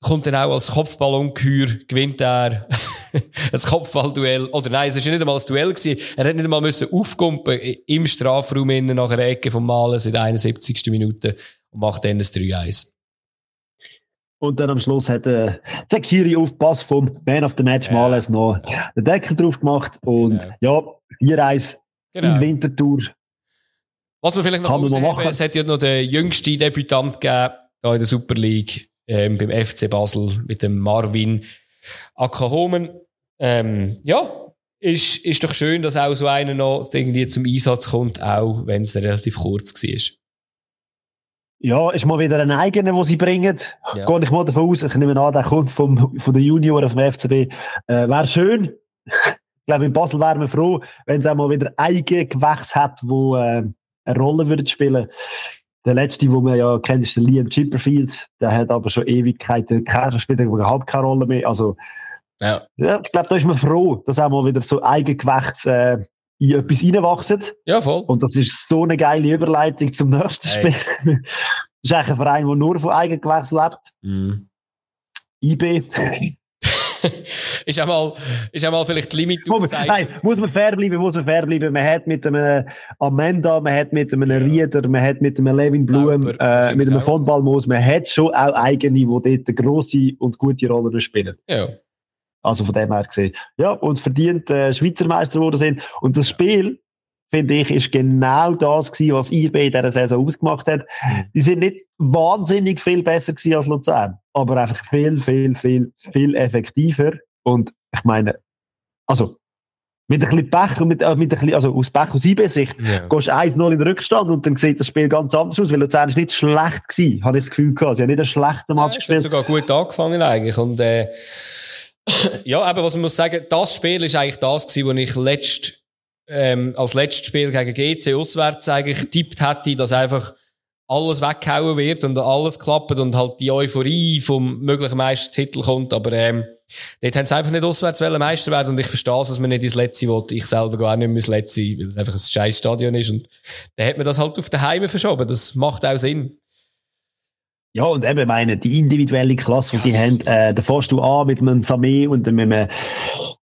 kommt dann auch als Kopfballungeheuer, gewinnt er *laughs* ein Kopfballduell. Oder nein, es war nicht einmal ein Duell gewesen. Er hat nicht einmal müssen aufkumpen im Strafraum innen nach einer Ecke vom Malen in der 71. Minute und macht dann das 3-1. Und dann am Schluss hat der äh, Kiri Aufpass vom Man of the Match ja. Males noch den Deckel drauf gemacht. Und genau. ja, 4-1 genau. in Winterthur. Was man vielleicht noch muss machen. es hat ja noch den jüngsten Debütant gegeben, da in der Super League, ähm, beim FC Basel, mit dem Marvin Akahomen. Ähm, ja, ist, ist doch schön, dass auch so einer noch irgendwie zum Einsatz kommt, auch wenn es relativ kurz war. Ja, ist mal wieder ein eigener, den sie bringen. Ja. Gehe ich mal davon aus. Ich nehme an, der kommt vom, von den Junioren vom FCB. Äh, Wäre schön. ich glaube, in Basel wären wir froh, wenn es auch mal wieder eigene Gewächs hat, wo äh, eine Rolle würde spielen. Der letzte, den man ja kennt, ist der Liam Chipperfield. Der hat aber schon Ewigkeiten, der spielt überhaupt keine Rolle mehr. Also, ja. ja ich glaube, da ist man froh, dass auch mal wieder so eigene Gewächs äh, in etwas reinwachsen. Ja, voll. Und das ist so eine geile Überleitung zum nächsten hey. Spiel. *laughs* das ist eigentlich ein Verein, der nur von Eigengewächs lebt. Mm. IB. *laughs* ist einmal, ist einmal vielleicht die Limit muss man, Nein, muss man fair bleiben, muss man fair bleiben. Man hat mit einem Amanda, man hat mit einem. Rieder, man hat mit einem Levin Blum, äh, mit einem von Balmos, man hat schon auch eigene, die dort eine grosse und gute Rolle spielen. Ja. Also von dem her gesehen. Ja, und verdient äh, Schweizer Meister geworden sind. Und das Spiel, finde ich, ist genau das gewesen, was IB in dieser Saison ausgemacht hat. Die sind nicht wahnsinnig viel besser gewesen als Luzern, aber einfach viel, viel, viel, viel effektiver. Und ich meine, also, mit ein bisschen Pech und mit, äh, mit ein bisschen, also aus Pech aus IB-Sicht, ja. gehst du 1-0 in den Rückstand und dann sieht das Spiel ganz anders aus, weil Luzern ist nicht schlecht gewesen, habe ich das Gefühl gehabt. Sie haben nicht einen schlechten Match ja, gespielt. sogar gut angefangen eigentlich und, äh, *coughs* ja, aber was man muss sagen, das Spiel ist eigentlich das gewesen, wo ich letzt, ähm, als letztes Spiel gegen GC auswärts eigentlich tippt hätte, dass einfach alles weggehauen wird und alles klappt und halt die Euphorie vom möglichen Meistertitel kommt. Aber ähm, dort haben sie einfach nicht auswärts Meister werden und ich verstehe es, dass man nicht ins Letzte will. Ich selber gar nicht mehr ins Letzte, weil es einfach ein scheiß Stadion ist. Und dann hat man das halt auf den Heime verschoben. Das macht auch Sinn. Ja, und eben meine, die individuelle Klasse, die sie haben, äh, da fährst du an mit einem Samé und mit einem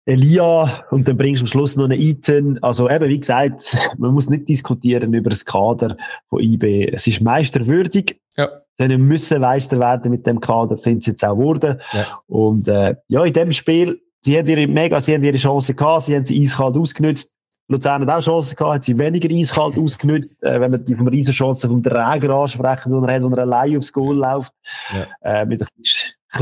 Elia und dann bringst du am Schluss noch einen Eaton. Also eben, wie gesagt, *laughs* man muss nicht diskutieren über das Kader von IB. Es ist meisterwürdig. Ja. Sie müssen Meister werden mit dem Kader, sind sie jetzt auch geworden. Ja. Und äh, ja, in dem Spiel, sie haben ihre mega, sie haben ihre Chance gehabt, sie haben sie eiskalt ausgenutzt. Luzern hat auch Chancen gehabt, hat sie weniger eiskalt ausgenutzt. Äh, wenn man die vom Riesenchancen vom Träger ansprechen, und er hat, und er allein aufs Goal läuft. Ja. Äh, mit ein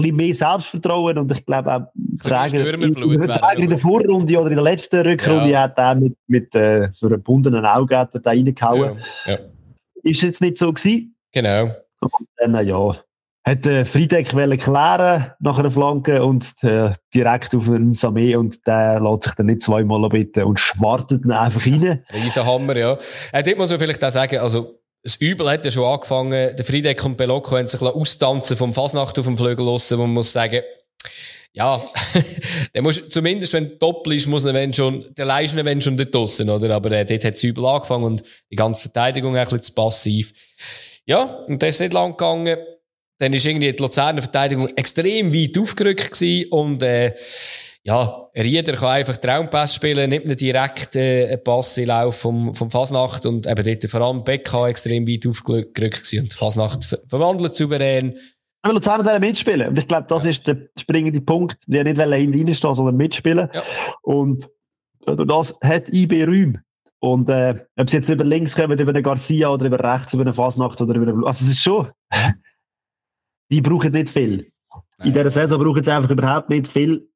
bisschen mehr Selbstvertrauen und ich glaube auch, Träger, in, Träger in der Vorrunde oder in der letzten Rückrunde ja. hat er mit, mit äh, für einen gebundenen Auge da reingehauen. Ja. Ja. Ist jetzt nicht so gewesen. Genau. Und dann, ja, hat äh, Friedeck klären nach einer Flanke und äh, direkt auf einen Samé und der lässt sich dann nicht zweimal bitten und schwartet dann einfach rein. Riesenhammer, ja. Äh, dort muss man vielleicht auch sagen, also das Übel hat ja schon angefangen, der Friedeck und Belocco haben sich austanzen vom Fasnacht auf dem Flügel lassen, man muss sagen, ja, *laughs* der muss, zumindest wenn du doppelt ist, muss er wenn schon, der Leischen wenn schon dort draussen, oder? Aber äh, dort hat es übel angefangen und die ganze Verteidigung ein bisschen zu passiv. Ja, und das ist nicht lang gegangen. Dann ist irgendwie die Luzerner Verteidigung extrem weit aufgerückt gewesen und, äh, ja, Rieder kann einfach Traumpass spielen, nimmt nicht direkt äh, einen Pass in Lauf vom, vom Fasnacht und eben dort vor allem Becka extrem weit aufgerückt gewesen und Fasnacht ver verwandelt souverän. Aber Luzern wollen mitspielen. Und ich glaube, das ist der springende Punkt. Die nicht hinten reinstehen, sondern mitspielen. Ja. Und durch das hat IB Räume. Und äh, ob sie jetzt über links kommen, über den Garcia oder über rechts, über den Fasnacht oder über den Also es ist schon die brauchen nicht viel. In dieser Saison brauchen sie einfach überhaupt nicht viel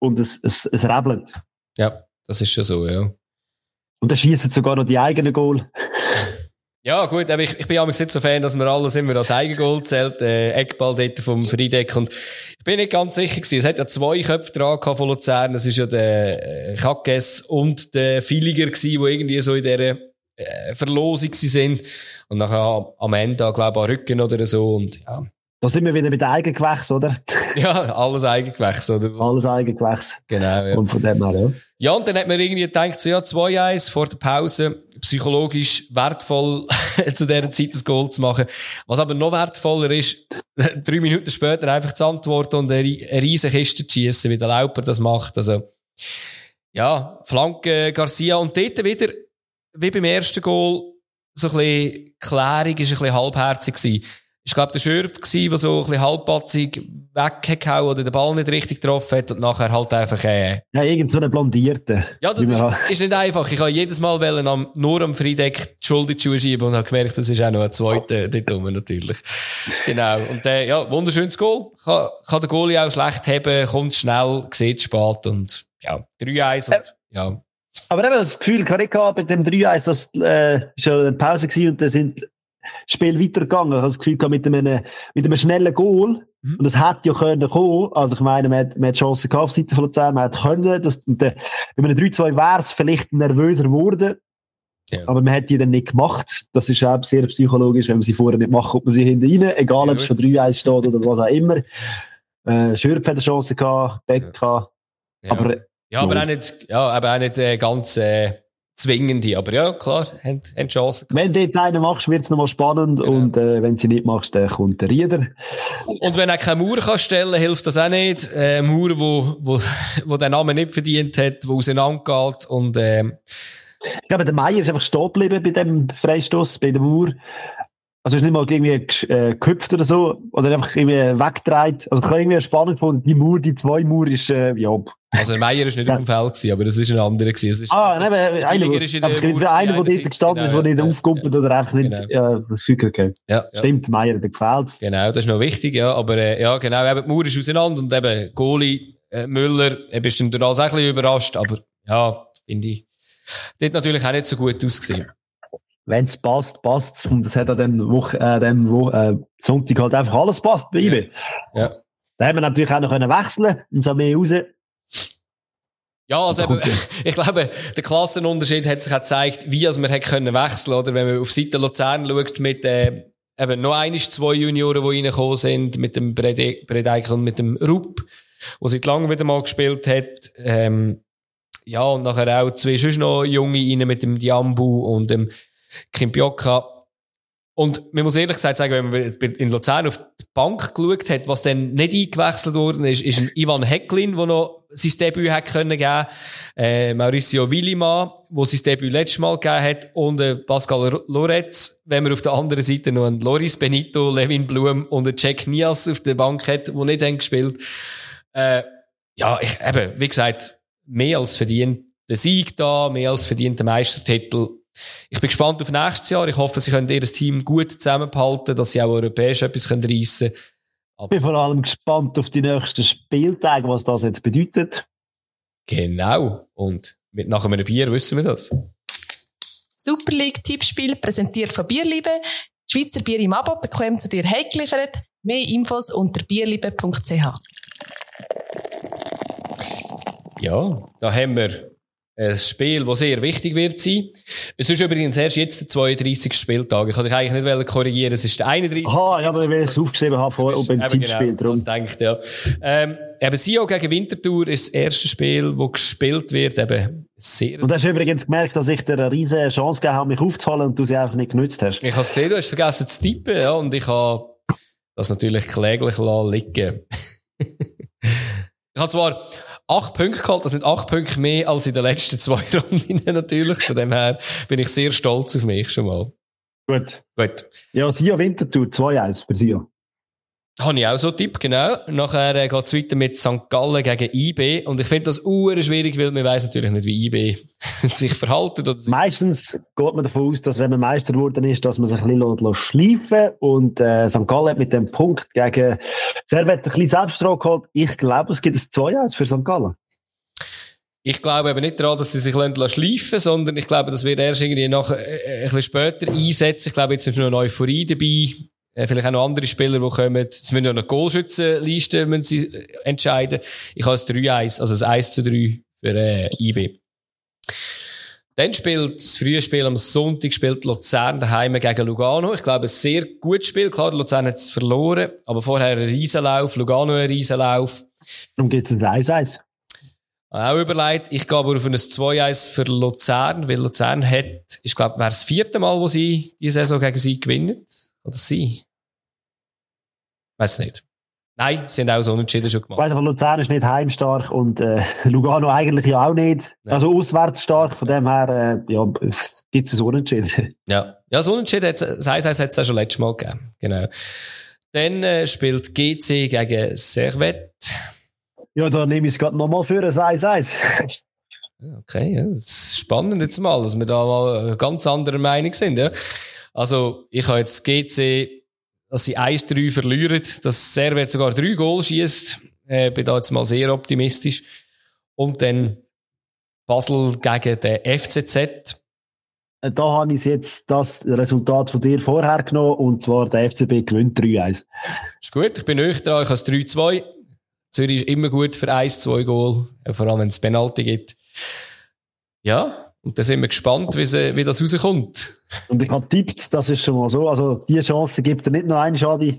und es, es, es rebelt. Ja, das ist schon so, ja. Und dann schießen sogar noch die eigenen Goal. Ja, gut, aber ich, ich bin nicht so Fan, dass wir alles immer als Eigengoal zählt. Äh, Eckball dort vom Friedeck. Und ich bin nicht ganz sicher gewesen. Es hat ja zwei Köpfe dran von Luzern. Es ist ja der äh, Kackes und der Filiger gewesen, die irgendwie so in dieser äh, Verlosung sind. Und nachher am Ende, glaube ich, am Rücken oder so. Und ja, da sind wir wieder mit Eigengewächs, oder? *laughs* Ja, alles Eigengewächs, oder? Alles Eigengewächs. Genau, ja. Und von dem her, ja. Ja, und dann hat man irgendwie gedacht, so, ja, 2-1 vor der Pause, psychologisch wertvoll *laughs* zu dieser Zeit das Goal zu machen. Was aber noch wertvoller ist, *laughs* drei Minuten später einfach zu antworten und eine, eine riesige Kiste zu schiessen, wie der Lauper das macht. Also, ja, Flanke Garcia und dort wieder, wie beim ersten Goal, so ein bisschen Klärung ist ein bisschen halbherzig gewesen ist, glaube der Schürf der so ein bisschen halbpatzig weggehauen oder den Ball nicht richtig getroffen hat und nachher halt einfach, äh, Ja, irgend so eine Blondierte. Ja, das ist, ist, nicht einfach. Ich habe jedes Mal wollen, am, nur am Friedeck die Schuld in die Schuhe schieben und habe gemerkt, das ist auch noch ein zweiter dort rum, natürlich. Genau. Und, äh, ja, wunderschönes Goal. Kann, kann der Goalie auch schlecht haben, kommt schnell, sieht spät und, ja, 3-1 und, ja. Aber eben das Gefühl, kann ich bei dem 3-1, das, äh, schon eine Pause gewesen und da sind Spiel weitergegangen. Ich habe das Gefühl mit einem, mit einem schnellen Goal. Mhm. Und es hätte ja können kommen. Also ich meine, man hat, man hat Chancen gehabt auf Seite von Luzern. Man hätte können. Das, und der, wenn man 3-2 wäre es vielleicht nervöser geworden. Ja. Aber man hat die dann nicht gemacht. Das ist auch sehr psychologisch. Wenn man sie vorher nicht macht, kommt man sie hinten rein. Egal, ob es schon 3-1 steht oder was auch immer. Äh, Schürpf hat eine Chance gehabt, Beck ja. ja. Aber, ja, aber auch nicht, ja, aber auch nicht äh, ganz, äh, zwingende. Aber ja, klar, haben, haben Chancen. Wenn du dort einen machst, wird es nochmal spannend. Genau. Und äh, wenn du sie nicht machst, dann kommt der Rieder. Und wenn er keine Mauer kann stellen hilft das auch nicht. Äh, Mauer, wo, wo, *laughs* wo den Namen nicht verdient hat, wo auseinandergeht. Und, äh, ich glaube, der Meier ist einfach stehen geblieben bei dem Freistoß, bei der Mauer. Also ist nicht mal irgendwie äh, gehüpft oder so, oder einfach irgendwie weggedreht. Also ich habe irgendwie spannend gefunden, die Mauer, die zwei Mauer ist, äh, ja. Also der Meier ist nicht ja. auf dem Feld gewesen, aber das ist ein anderer gewesen. Ist, ah, nein, einer, einer, der, der, einer, der dort gestanden ist, der nicht ja, aufkumpelt ja, oder einfach nicht, genau. ja, das Gefühl gehabt. Ja, Stimmt, Meier, der gefällt. Genau, das ist noch wichtig, ja, aber, äh, ja, genau, eben, die Mauer ist auseinander und eben, Goalie, äh, Müller, er bist dann durch alles ein bisschen überrascht, aber, ja, finde ich, dort natürlich auch nicht so gut ausgesehen wenn es passt, passt Und es hat an dem Woche, äh, dem Wo äh, Sonntag halt einfach alles passt bei ihm. Ja. Da haben wir natürlich auch noch können wechseln, ins Armee raus. Ja, also eben, *laughs* ich glaube, der Klassenunterschied hat sich auch gezeigt, wie als man hätte können wechseln, oder? Wenn man auf Seite Luzern schaut mit, äh, eben noch einiges zwei Junioren, die reingekommen sind, mit dem Bredeik und mit dem Rupp, wo seit langem wieder mal gespielt hat, ähm, ja, und nachher auch zwei sonst noch Junge rein mit dem Diambu und dem Kimpioka. Und man muss ehrlich gesagt sagen, wenn man in Luzern auf die Bank geschaut hat, was dann nicht eingewechselt worden ist, ist ein Ivan Hecklin, der noch sein Debüt hat können geben, äh, Mauricio Willima, wo sein Debüt letztes Mal gegeben hat, und äh, Pascal Loretz, wenn man auf der anderen Seite noch einen Loris Benito, Levin Blum und einen Jack Nias auf der Bank hat, wo nicht haben gespielt. Äh, ja, ich, eben, wie gesagt, mehr als verdient der Sieg da, mehr als verdient der Meistertitel ich bin gespannt auf nächstes Jahr. Ich hoffe, sie können ihr Team gut zusammenhalten, dass sie auch europäisch etwas reissen können. Ich bin vor allem gespannt auf die nächsten Spieltage, was das jetzt bedeutet. Genau. Und mit nach einem Bier wissen wir das. Super League Tippspiel präsentiert von Bierliebe. Schweizer Bier im Abo bekommt zu dir heimgeliefert. Mehr Infos unter bierliebe.ch. Ja, da haben wir ein Spiel, das sehr wichtig wird sein. Es ist übrigens erst jetzt der 32. Spieltag. Ich wollte dich eigentlich nicht korrigieren. Es ist der 31. Aha, ja, aber weil ich es aufgeschrieben habe vorher um ein Tippspiel genau, drum. denkt, ja. Ähm, eben Sio gegen Winterthur ist das erste Spiel, das gespielt wird. Eben sehr und hast du übrigens gemerkt, dass ich dir eine riesige Chance gegeben habe, mich aufzufallen und du sie einfach nicht genutzt hast. Ich habe es gesehen, du hast vergessen zu tippen, ja, und ich habe das natürlich kläglich liegen *laughs* Ich habe zwar acht Punkte geholt. Das sind acht Punkte mehr als in den letzten zwei *laughs* Runden natürlich. Von dem her bin ich sehr stolz auf mich schon mal. Gut. Gut. Ja, Sia Winterthur 2-1 für Sia. Habe ich auch so einen Tipp, genau. Nachher äh, geht es weiter mit St. Gallen gegen IB. Und ich finde das uhr schwierig, weil man weiß natürlich nicht, wie IB *laughs* sich verhalten. Oder Meistens geht man davon aus, dass wenn man Meister geworden ist, dass man sich ein bisschen schleifen Und äh, St. Gallen hat mit dem Punkt gegen Servet ein bisschen Selbststrahl geholt. Ich glaube, es gibt ein 2-1 für St. Gallen. Ich glaube eben nicht daran, dass sie sich schleifen sondern ich glaube, das wird erst irgendwie noch äh, ein bisschen später einsetzen. Ich glaube, jetzt ist noch eine Euphorie dabei. Äh, vielleicht auch noch andere Spieler, die kommen. Es müssen noch eine Goalschützenliste müssen sie äh, entscheiden. Ich habe es 3-1, also ein 1 zu 3 für äh, IB. Dann spielt das frühe Spiel am Sonntag spielt Luzern daheim gegen Lugano. Ich glaube, ein sehr gutes Spiel. Klar, Luzern hat es verloren, aber vorher ein Riesenlauf, Lugano ein Riesenlauf. Darum geht es ein 1-1. Auch überlegt, ich gehe aber auf ein 2-1 für Luzern, weil Luzern hat, ich glaube, wäre das vierte Mal, wo sie die Saison gegen sie gewinnen. Oder sie? Weiß nicht. Nein, sie haben auch so unentschieden schon gemacht. Weißt du, Luzern ist nicht heimstark und äh, *laughs* Lugano eigentlich ja auch nicht. Nein. Also auswärts stark, von dem her, äh, ja, es gibt es Unentschieden. *laughs* Ja, ja, so Unentschieden hat es, auch schon letztes Mal gegeben. Genau. Dann äh, spielt GC gegen Servet. Ja, da nehme ich es gerade nochmal für ein 1-1. *laughs* Okay, ja, das ist spannend jetzt mal, dass wir da mal ganz anderer Meinung sind. Ja. Also, ich habe jetzt GC dass sie 1-3 verlieren, dass Servet sogar drei Goal schießt. Äh, bin da jetzt mal sehr optimistisch. Und dann Basel gegen den FCZ. Äh, da habe ich jetzt das Resultat von dir vorher genommen, und zwar der FCB gewinnt 3-1. Ist gut, ich bin euch dran, ich habe es 3-2. Zürich ist immer gut für 1-2 Goal, äh, vor allem wenn es Penalty gibt. Ja, und dann sind wir gespannt, wie, sie, wie das rauskommt. Und ich habe tippt, das ist schon mal so. Also, die Chance gibt er nicht noch einen Schade.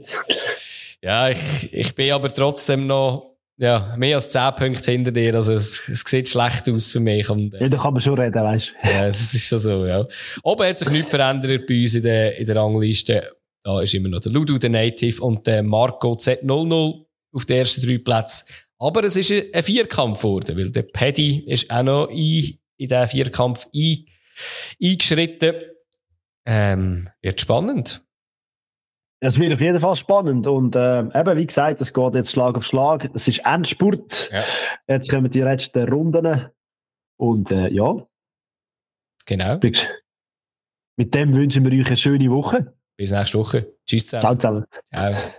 Ja, ich, ich bin aber trotzdem noch ja, mehr als 10 Punkte hinter dir. Also, es, es sieht schlecht aus für mich. Und, äh, ja, da kann man schon reden, weißt du. Ja, das ist schon so, ja. Oben hat sich nichts verändert bei uns in der, in der Rangliste. Da ist immer noch der Ludo, der Native und der Marco Z00 auf den ersten drei Plätzen. Aber es ist ein Vierkampf geworden, weil der Paddy ist auch noch ein in diesen Vierkampf ein, eingeschritten. Ähm, wird spannend. Es wird auf jeden Fall spannend. Und äh, eben, wie gesagt, es geht jetzt Schlag auf Schlag. Es ist Endspurt. Ja. Jetzt kommen die letzten Runden. Und äh, ja. Genau. Mit dem wünschen wir euch eine schöne Woche. Bis nächste Woche. Tschüss zusammen. Ciao zusammen. Ciao.